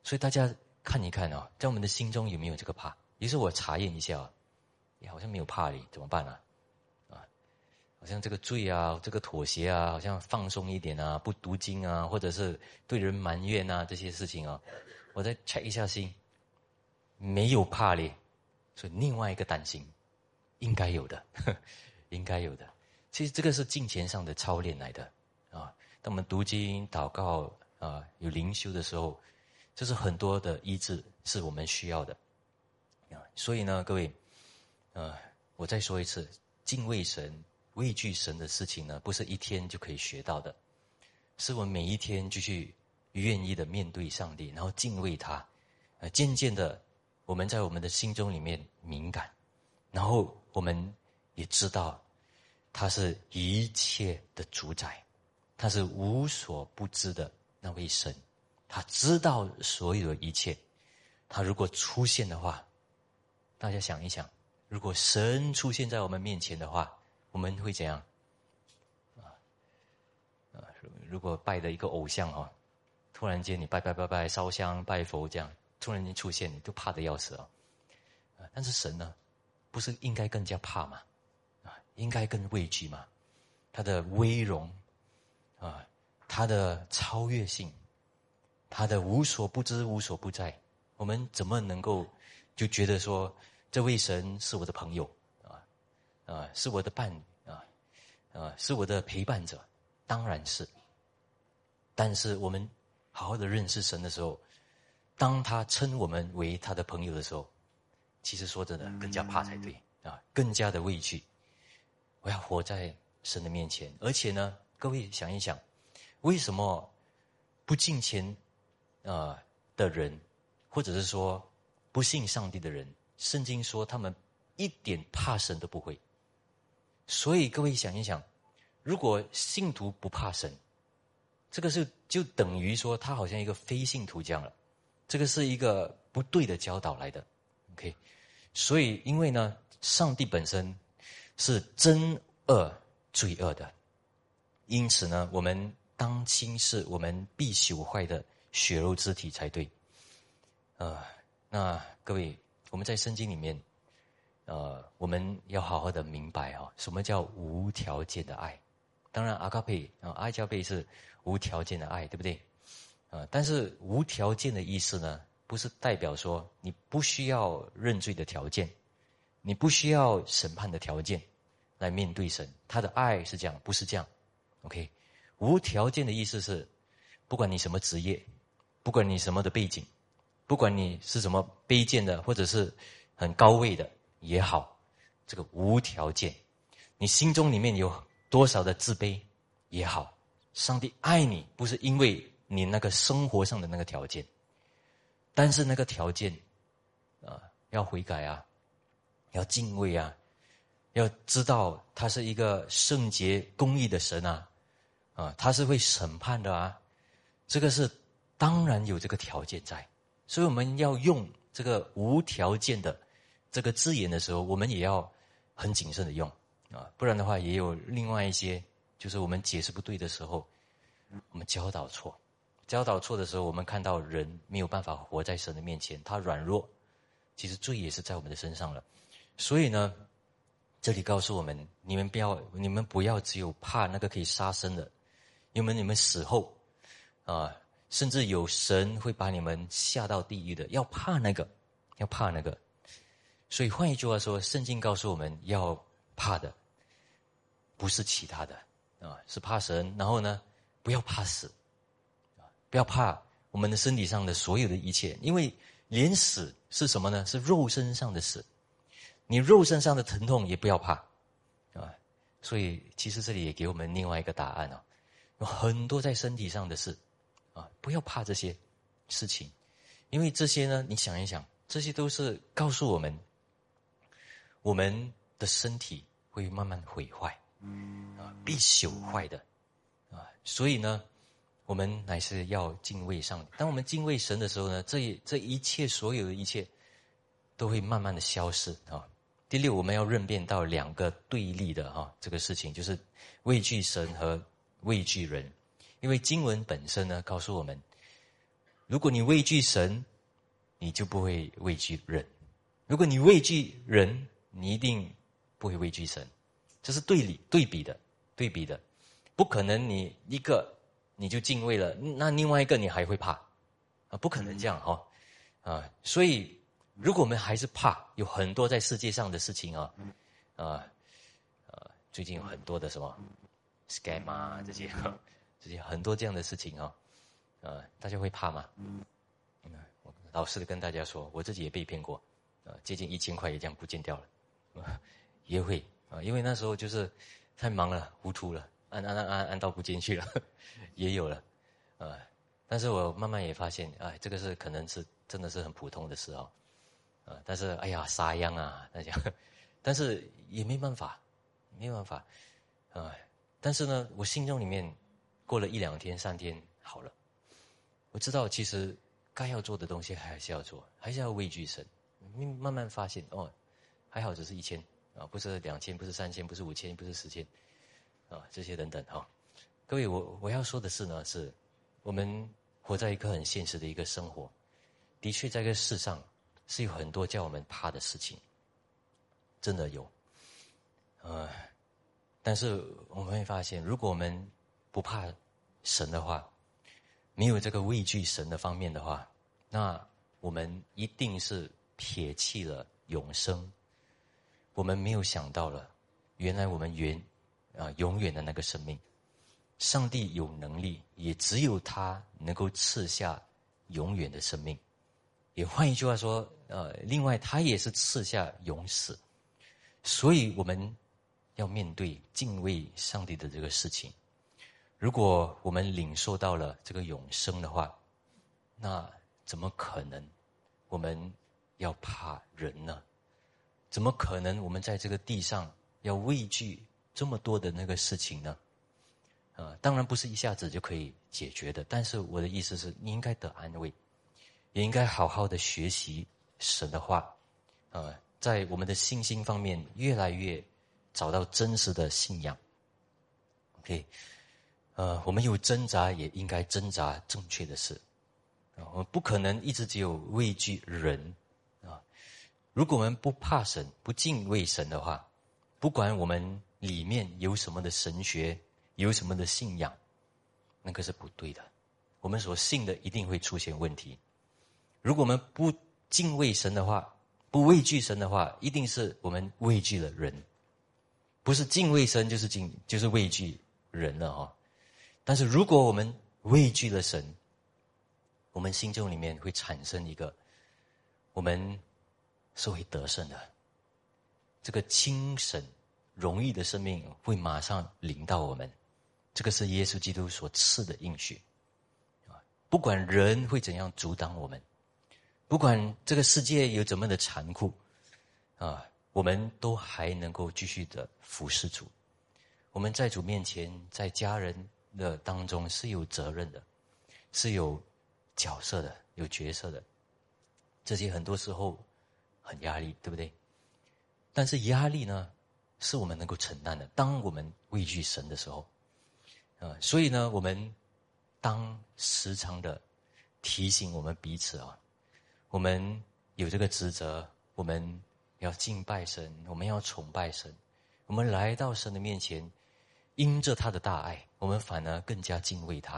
S1: 所以大家看一看啊，在我们的心中有没有这个怕？于是我查验一下，你好像没有怕哩，怎么办呢？好像这个罪啊，这个妥协啊，好像放松一点啊，不读经啊，或者是对人埋怨啊，这些事情啊，我再 check 一下心，没有怕咧，所以另外一个担心，应该有的，应该有的。其实这个是金钱上的操练来的啊。当我们读经、祷告啊，有灵修的时候，这是很多的医治是我们需要的啊。所以呢，各位，呃，我再说一次，敬畏神。畏惧神的事情呢，不是一天就可以学到的，是我们每一天就去愿意的面对上帝，然后敬畏他，呃，渐渐的，我们在我们的心中里面敏感，然后我们也知道，他是一切的主宰，他是无所不知的那位神，他知道所有的一切，他如果出现的话，大家想一想，如果神出现在我们面前的话。我们会怎样？啊啊！如果拜的一个偶像哈，突然间你拜拜拜拜烧香拜佛这样，突然间出现，你都怕的要死啊！但是神呢，不是应该更加怕吗？啊，应该更畏惧吗？他的威荣，啊，他的超越性，他的无所不知、无所不在，我们怎么能够就觉得说这位神是我的朋友啊？啊，是我的伴侣啊？啊，是我的陪伴者？当然是。但是我们好好的认识神的时候，当他称我们为他的朋友的时候，其实说真的更加怕才对啊，更加的畏惧。我要活在神的面前，而且呢，各位想一想，为什么不敬虔啊的人，或者是说不信上帝的人，圣经说他们一点怕神都不会。所以各位想一想，如果信徒不怕神，这个是就等于说，他好像一个非信徒这样了，这个是一个不对的教导来的，OK。所以，因为呢，上帝本身是真恶罪恶的，因此呢，我们当轻视我们必朽坏的血肉之体才对。呃，那各位，我们在圣经里面，呃，我们要好好的明白哈，什么叫无条件的爱。当然，阿卡佩啊，阿加贝是。无条件的爱，对不对？啊，但是无条件的意思呢，不是代表说你不需要认罪的条件，你不需要审判的条件来面对神。他的爱是这样，不是这样。OK，无条件的意思是，不管你什么职业，不管你什么的背景，不管你是什么卑贱的，或者是很高位的也好，这个无条件，你心中里面有多少的自卑也好。上帝爱你，不是因为你那个生活上的那个条件，但是那个条件，啊，要悔改啊，要敬畏啊，要知道他是一个圣洁公义的神啊，啊，他是会审判的啊，这个是当然有这个条件在，所以我们要用这个无条件的这个字眼的时候，我们也要很谨慎的用啊，不然的话，也有另外一些。就是我们解释不对的时候，我们教导错，教导错的时候，我们看到人没有办法活在神的面前，他软弱，其实罪也是在我们的身上了。所以呢，这里告诉我们：你们不要，你们不要只有怕那个可以杀生的，因为你们死后啊，甚至有神会把你们下到地狱的，要怕那个，要怕那个。所以换一句话说，圣经告诉我们要怕的，不是其他的。啊，是怕神，然后呢，不要怕死，啊，不要怕我们的身体上的所有的一切，因为连死是什么呢？是肉身上的死，你肉身上的疼痛也不要怕，啊，所以其实这里也给我们另外一个答案哦，有很多在身体上的事，啊，不要怕这些事情，因为这些呢，你想一想，这些都是告诉我们，我们的身体会慢慢毁坏。啊，必朽坏的，啊，所以呢，我们乃是要敬畏上帝。当我们敬畏神的时候呢，这这一切所有的一切，都会慢慢的消失啊。第六，我们要认辨到两个对立的哈，这个事情就是畏惧神和畏惧人。因为经文本身呢，告诉我们，如果你畏惧神，你就不会畏惧人；如果你畏惧人，你一定不会畏惧神。这是对比对比的，对比的，不可能你一个你就敬畏了，那另外一个你还会怕啊？不可能这样哈啊！所以如果我们还是怕，有很多在世界上的事情啊啊啊！最近有很多的什么 scam 啊这些这些很多这样的事情啊啊！大家会怕吗？嗯，老实的跟大家说，我自己也被骗过啊，接近一千块也这样不见掉了，也会。啊，因为那时候就是太忙了，糊涂了，按按按按按到不进去了，也有了，啊，但是我慢慢也发现，哎，这个是可能是真的是很普通的事哦，啊，但是哎呀，啥样啊，那讲，但是也没办法，没办法，啊，但是呢，我心中里面过了一两天、三天好了，我知道其实该要做的东西还是要做，还是要畏惧神，慢慢发现哦，还好只是一千。啊，不是两千，不是三千，不是五千，不是十千，啊，这些等等哈。各位，我我要说的是呢，是我们活在一个很现实的一个生活。的确，在这个世上，是有很多叫我们怕的事情，真的有。呃，但是我们会发现，如果我们不怕神的话，没有这个畏惧神的方面的话，那我们一定是撇弃了永生。我们没有想到了，原来我们原啊永远的那个生命，上帝有能力，也只有他能够赐下永远的生命。也换一句话说，呃，另外他也是赐下永死，所以我们要面对敬畏上帝的这个事情。如果我们领受到了这个永生的话，那怎么可能我们要怕人呢？怎么可能我们在这个地上要畏惧这么多的那个事情呢？啊，当然不是一下子就可以解决的。但是我的意思是你应该得安慰，也应该好好的学习神的话，啊，在我们的信心方面越来越找到真实的信仰。OK。呃，我们有挣扎，也应该挣扎正确的事。啊，我们不可能一直只有畏惧人。如果我们不怕神、不敬畏神的话，不管我们里面有什么的神学、有什么的信仰，那个是不对的。我们所信的一定会出现问题。如果我们不敬畏神的话，不畏惧神的话，一定是我们畏惧了人。不是敬畏神，就是敬，就是畏惧人了哈。但是，如果我们畏惧了神，我们心中里面会产生一个，我们是会得胜的，这个轻省、容易的生命会马上临到我们。这个是耶稣基督所赐的应许啊！不管人会怎样阻挡我们，不管这个世界有怎么的残酷啊，我们都还能够继续的服侍主。我们在主面前，在家人。的当中是有责任的，是有角色的，有角色的。这些很多时候很压力，对不对？但是压力呢，是我们能够承担的。当我们畏惧神的时候，啊，所以呢，我们当时常的提醒我们彼此啊，我们有这个职责，我们要敬拜神，我们要崇拜神，我们来到神的面前。因着他的大爱，我们反而更加敬畏他，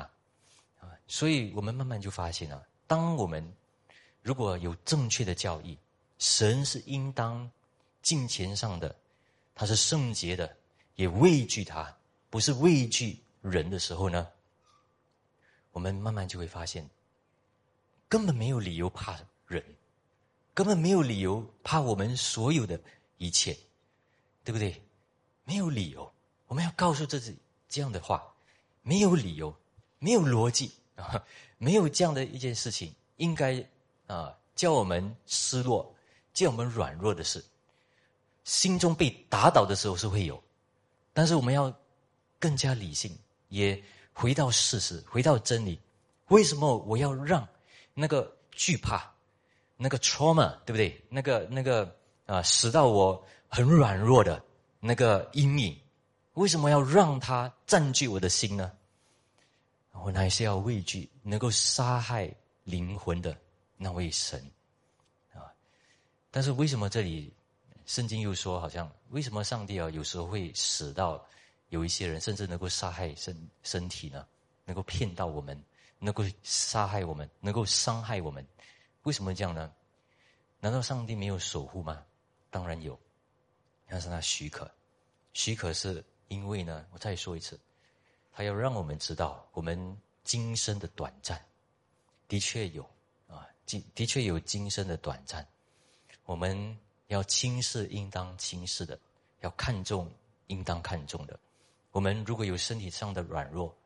S1: 啊！所以我们慢慢就发现了，当我们如果有正确的教义，神是应当敬虔上的，他是圣洁的，也畏惧他，不是畏惧人的时候呢，我们慢慢就会发现，根本没有理由怕人，根本没有理由怕我们所有的一切，对不对？没有理由。我们要告诉自己这样的话，没有理由，没有逻辑啊，没有这样的一件事情应该啊叫我们失落，见我们软弱的事，心中被打倒的时候是会有，但是我们要更加理性，也回到事实，回到真理。为什么我要让那个惧怕，那个 trauma，对不对？那个那个啊，使到我很软弱的那个阴影。为什么要让他占据我的心呢？我还是要畏惧能够杀害灵魂的那位神！但是为什么这里圣经又说，好像为什么上帝啊有时候会使到有一些人甚至能够杀害身身体呢？能够骗到我们，能够杀害我们，能够伤害我们？为什么这样呢？难道上帝没有守护吗？当然有，但是他许可，许可是。因为呢，我再说一次，他要让我们知道，我们今生的短暂，的确有啊，今的确有今生的短暂。我们要轻视应当轻视的，要看重应当看重的。我们如果有身体上的软弱，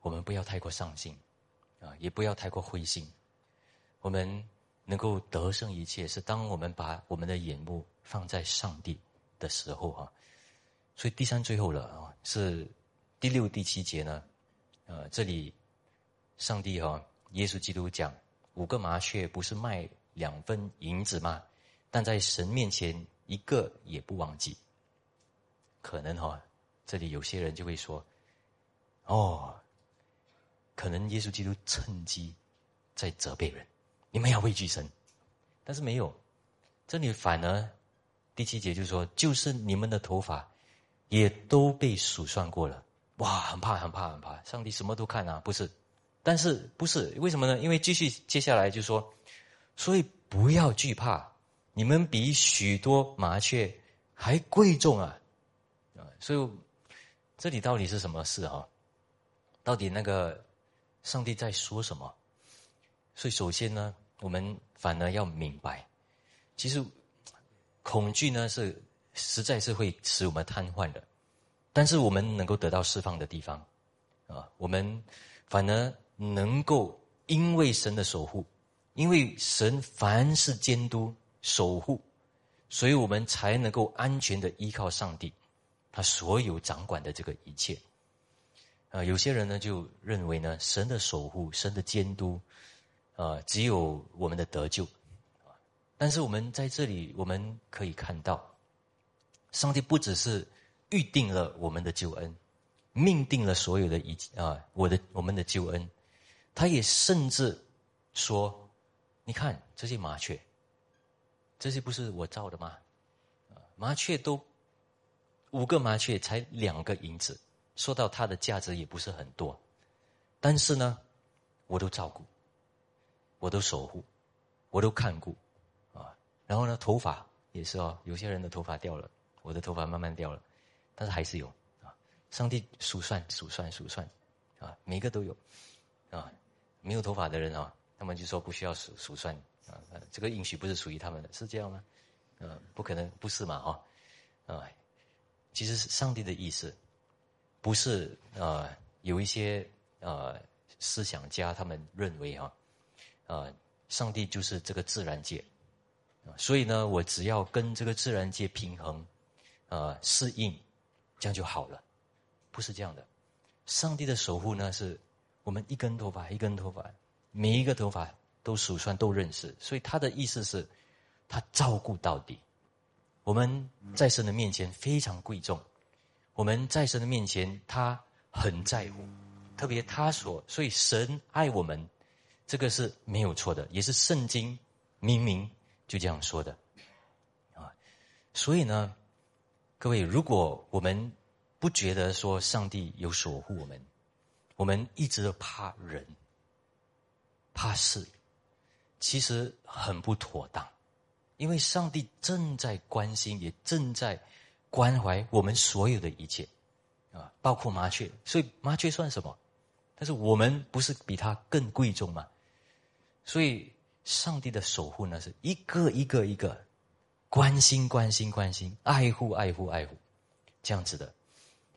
S1: 我们不要太过上心，啊，也不要太过灰心。我们能够得胜一切，是当我们把我们的眼目放在上帝的时候啊。所以第三最后了啊，是第六第七节呢，呃，这里上帝哈，耶稣基督讲五个麻雀不是卖两分银子吗？但在神面前一个也不忘记。可能哈，这里有些人就会说，哦，可能耶稣基督趁机在责备人，你们要畏惧神。但是没有，这里反而第七节就说，就是你们的头发也都被数算过了。哇，很怕，很怕，很怕！上帝什么都看啊，不是？但是不是？为什么呢？因为继续接下来就说，所以不要惧怕，你们比许多麻雀还贵重啊！啊，所以这里到底是什么事啊？到底那个上帝在说什么？所以首先呢，我们反而要明白，其实恐惧呢是实在是会使我们瘫痪的。但是我们能够得到释放的地方，啊，我们反而能够因为神的守护，因为神凡是监督守护，所以我们才能够安全的依靠上帝，他所有掌管的这个一切。啊，有些人呢就认为呢，神的守护、神的监督，啊，只有我们的得救，但是我们在这里我们可以看到，上帝不只是。预定了我们的救恩，命定了所有的一啊，我的我们的救恩，他也甚至说：“你看这些麻雀，这些不是我造的吗？啊，麻雀都五个麻雀才两个银子，说到它的价值也不是很多，但是呢，我都照顾，我都守护，我都看顾啊。然后呢，头发也是哦，有些人的头发掉了，我的头发慢慢掉了。”但是还是有啊，上帝数算数算数算，啊，每个都有，啊，没有头发的人啊，他们就说不需要数数算啊，这个应许不是属于他们的，是这样吗？呃，不可能，不是嘛？哈，啊，其实是上帝的意思，不是呃，有一些呃思想家他们认为啊，啊，上帝就是这个自然界，所以呢，我只要跟这个自然界平衡，呃，适应。这样就好了，不是这样的。上帝的守护呢，是我们一根头发一根头发，每一个头发都数算都认识。所以他的意思是，他照顾到底。我们在神的面前非常贵重，我们在神的面前他很在乎，特别他所所以神爱我们，这个是没有错的，也是圣经明明就这样说的啊。所以呢。各位，如果我们不觉得说上帝有守护我们，我们一直都怕人、怕事，其实很不妥当。因为上帝正在关心，也正在关怀我们所有的一切，啊，包括麻雀。所以麻雀算什么？但是我们不是比它更贵重吗？所以上帝的守护呢，是一个一个一个。关心，关心，关心，爱护，爱护，爱护，这样子的。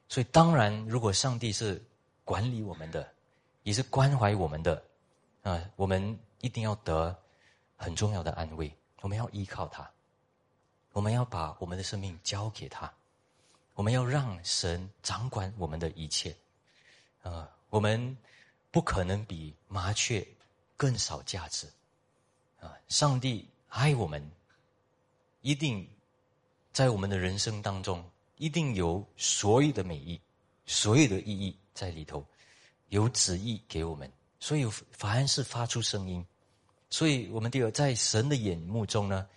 S1: 所以，当然，如果上帝是管理我们的，也是关怀我们的，啊，我们一定要得很重要的安慰。我们要依靠他，我们要把我们的生命交给他，我们要让神掌管我们的一切。啊，我们不可能比麻雀更少价值。啊，上帝爱我们。一定在我们的人生当中，一定有所有的美意，所有的意义在里头，有旨意给我们。所以凡是发出声音，所以我们第二，在神的眼目中呢，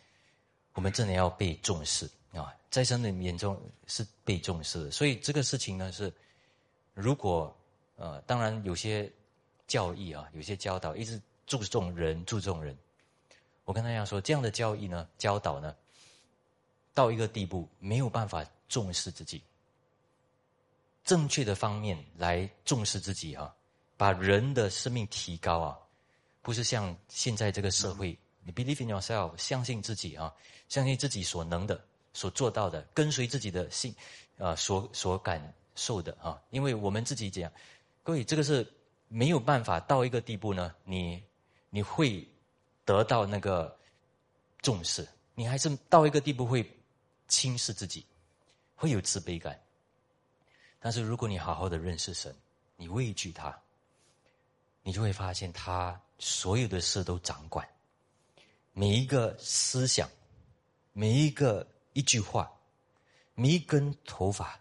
S1: 我们真的要被重视啊，在神的眼中是被重视的。所以这个事情呢，是如果呃，当然有些教义啊，有些教导一直注重人，注重人。我跟大家说，这样的教义呢，教导呢。到一个地步，没有办法重视自己，正确的方面来重视自己啊，把人的生命提高啊，不是像现在这个社会，你 believe in yourself，相信自己啊，相信自己所能的、所做到的，跟随自己的心，啊，所所感受的啊，因为我们自己讲，各位，这个是没有办法到一个地步呢，你你会得到那个重视，你还是到一个地步会。轻视自己，会有自卑感。但是如果你好好的认识神，你畏惧他，你就会发现他所有的事都掌管，每一个思想，每一个一句话，每一根头发，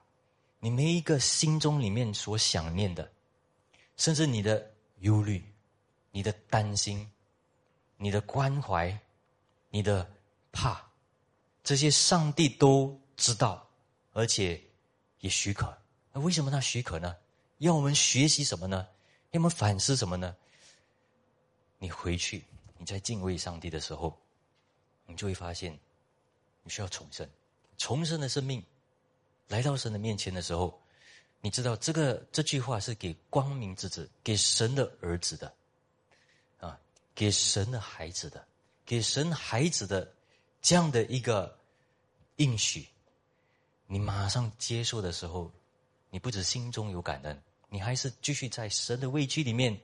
S1: 你每一个心中里面所想念的，甚至你的忧虑、你的担心、你的关怀。你的怕，这些上帝都知道，而且也许可。那为什么他许可呢？要我们学习什么呢？要我们反思什么呢？你回去，你在敬畏上帝的时候，你就会发现，你需要重生，重生的生命来到神的面前的时候，你知道这个这句话是给光明之子，给神的儿子的，啊，给神的孩子的，给神孩子的这样的一个应许，你马上接受的时候，你不止心中有感恩，你还是继续在神的位居里面。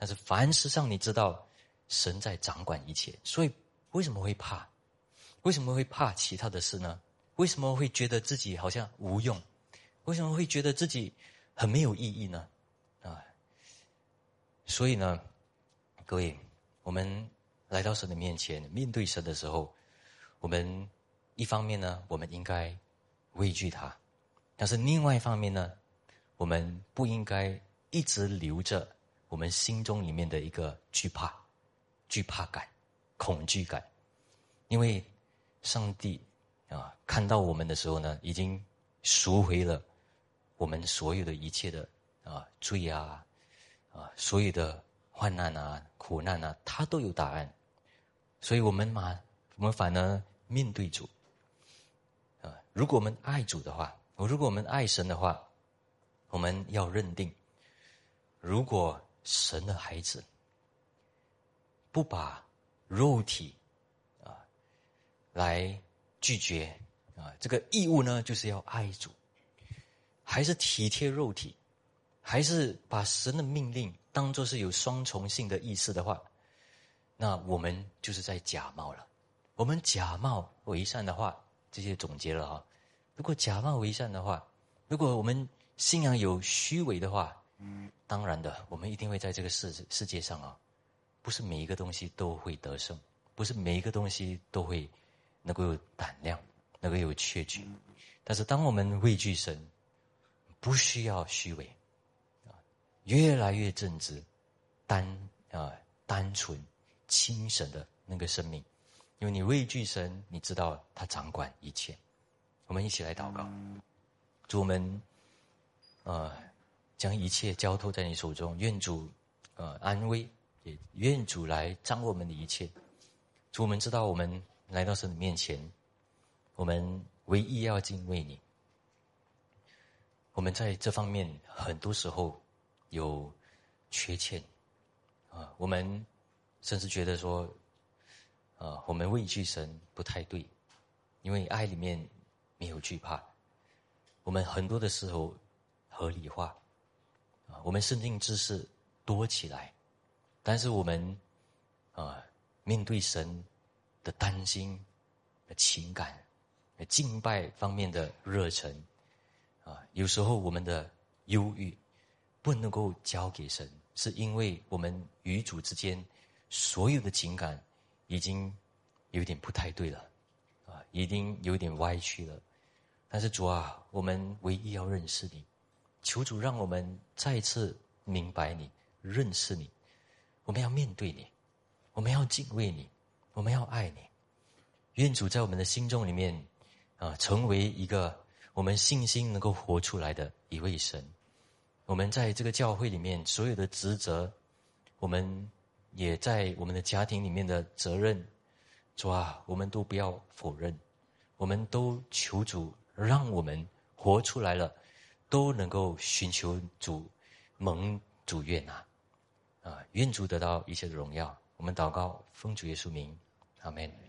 S1: 但是凡事上，你知道，神在掌管一切，所以为什么会怕？为什么会怕其他的事呢？为什么会觉得自己好像无用？为什么会觉得自己很没有意义呢？啊，所以呢，各位，我们来到神的面前，面对神的时候，我们一方面呢，我们应该畏惧他；但是另外一方面呢，我们不应该一直留着。我们心中里面的一个惧怕、惧怕感、恐惧感，因为上帝啊看到我们的时候呢，已经赎回了我们所有的一切的啊罪啊啊所有的患难啊苦难啊，他都有答案，所以我们嘛，我们反而面对主啊，如果我们爱主的话，我如果我们爱神的话，我们要认定，如果。神的孩子不把肉体啊来拒绝啊，这个义务呢，就是要爱主，还是体贴肉体，还是把神的命令当做是有双重性的意思的话，那我们就是在假冒了。我们假冒为善的话，这些总结了啊。如果假冒为善的话，如果我们信仰有虚伪的话。当然的，我们一定会在这个世世界上啊，不是每一个东西都会得胜，不是每一个东西都会能够有胆量，能够有确据。但是，当我们畏惧神，不需要虚伪啊，越来越正直、单啊单纯、清神的那个生命，因为你畏惧神，你知道他掌管一切。我们一起来祷告，祝我们啊。将一切交托在你手中，愿主，呃，安慰，也愿主来掌握我们的一切。主，我们知道我们来到神的面前，我们唯一要敬畏你。我们在这方面很多时候有缺欠，啊，我们甚至觉得说，啊，我们畏惧神不太对，因为爱里面没有惧怕。我们很多的时候合理化。我们圣经知识多起来，但是我们啊，面对神的担心、的情感、敬拜方面的热忱啊，有时候我们的忧郁不能够交给神，是因为我们与主之间所有的情感已经有点不太对了啊，已经有点歪曲了。但是主啊，我们唯一要认识你。求主让我们再次明白你、认识你。我们要面对你，我们要敬畏你，我们要爱你。愿主在我们的心中里面啊，成为一个我们信心能够活出来的一位神。我们在这个教会里面所有的职责，我们也在我们的家庭里面的责任，主啊，我们都不要否认，我们都求主让我们活出来了。都能够寻求主蒙主悦纳，啊，愿主得到一切的荣耀。我们祷告，奉主耶稣名，阿门。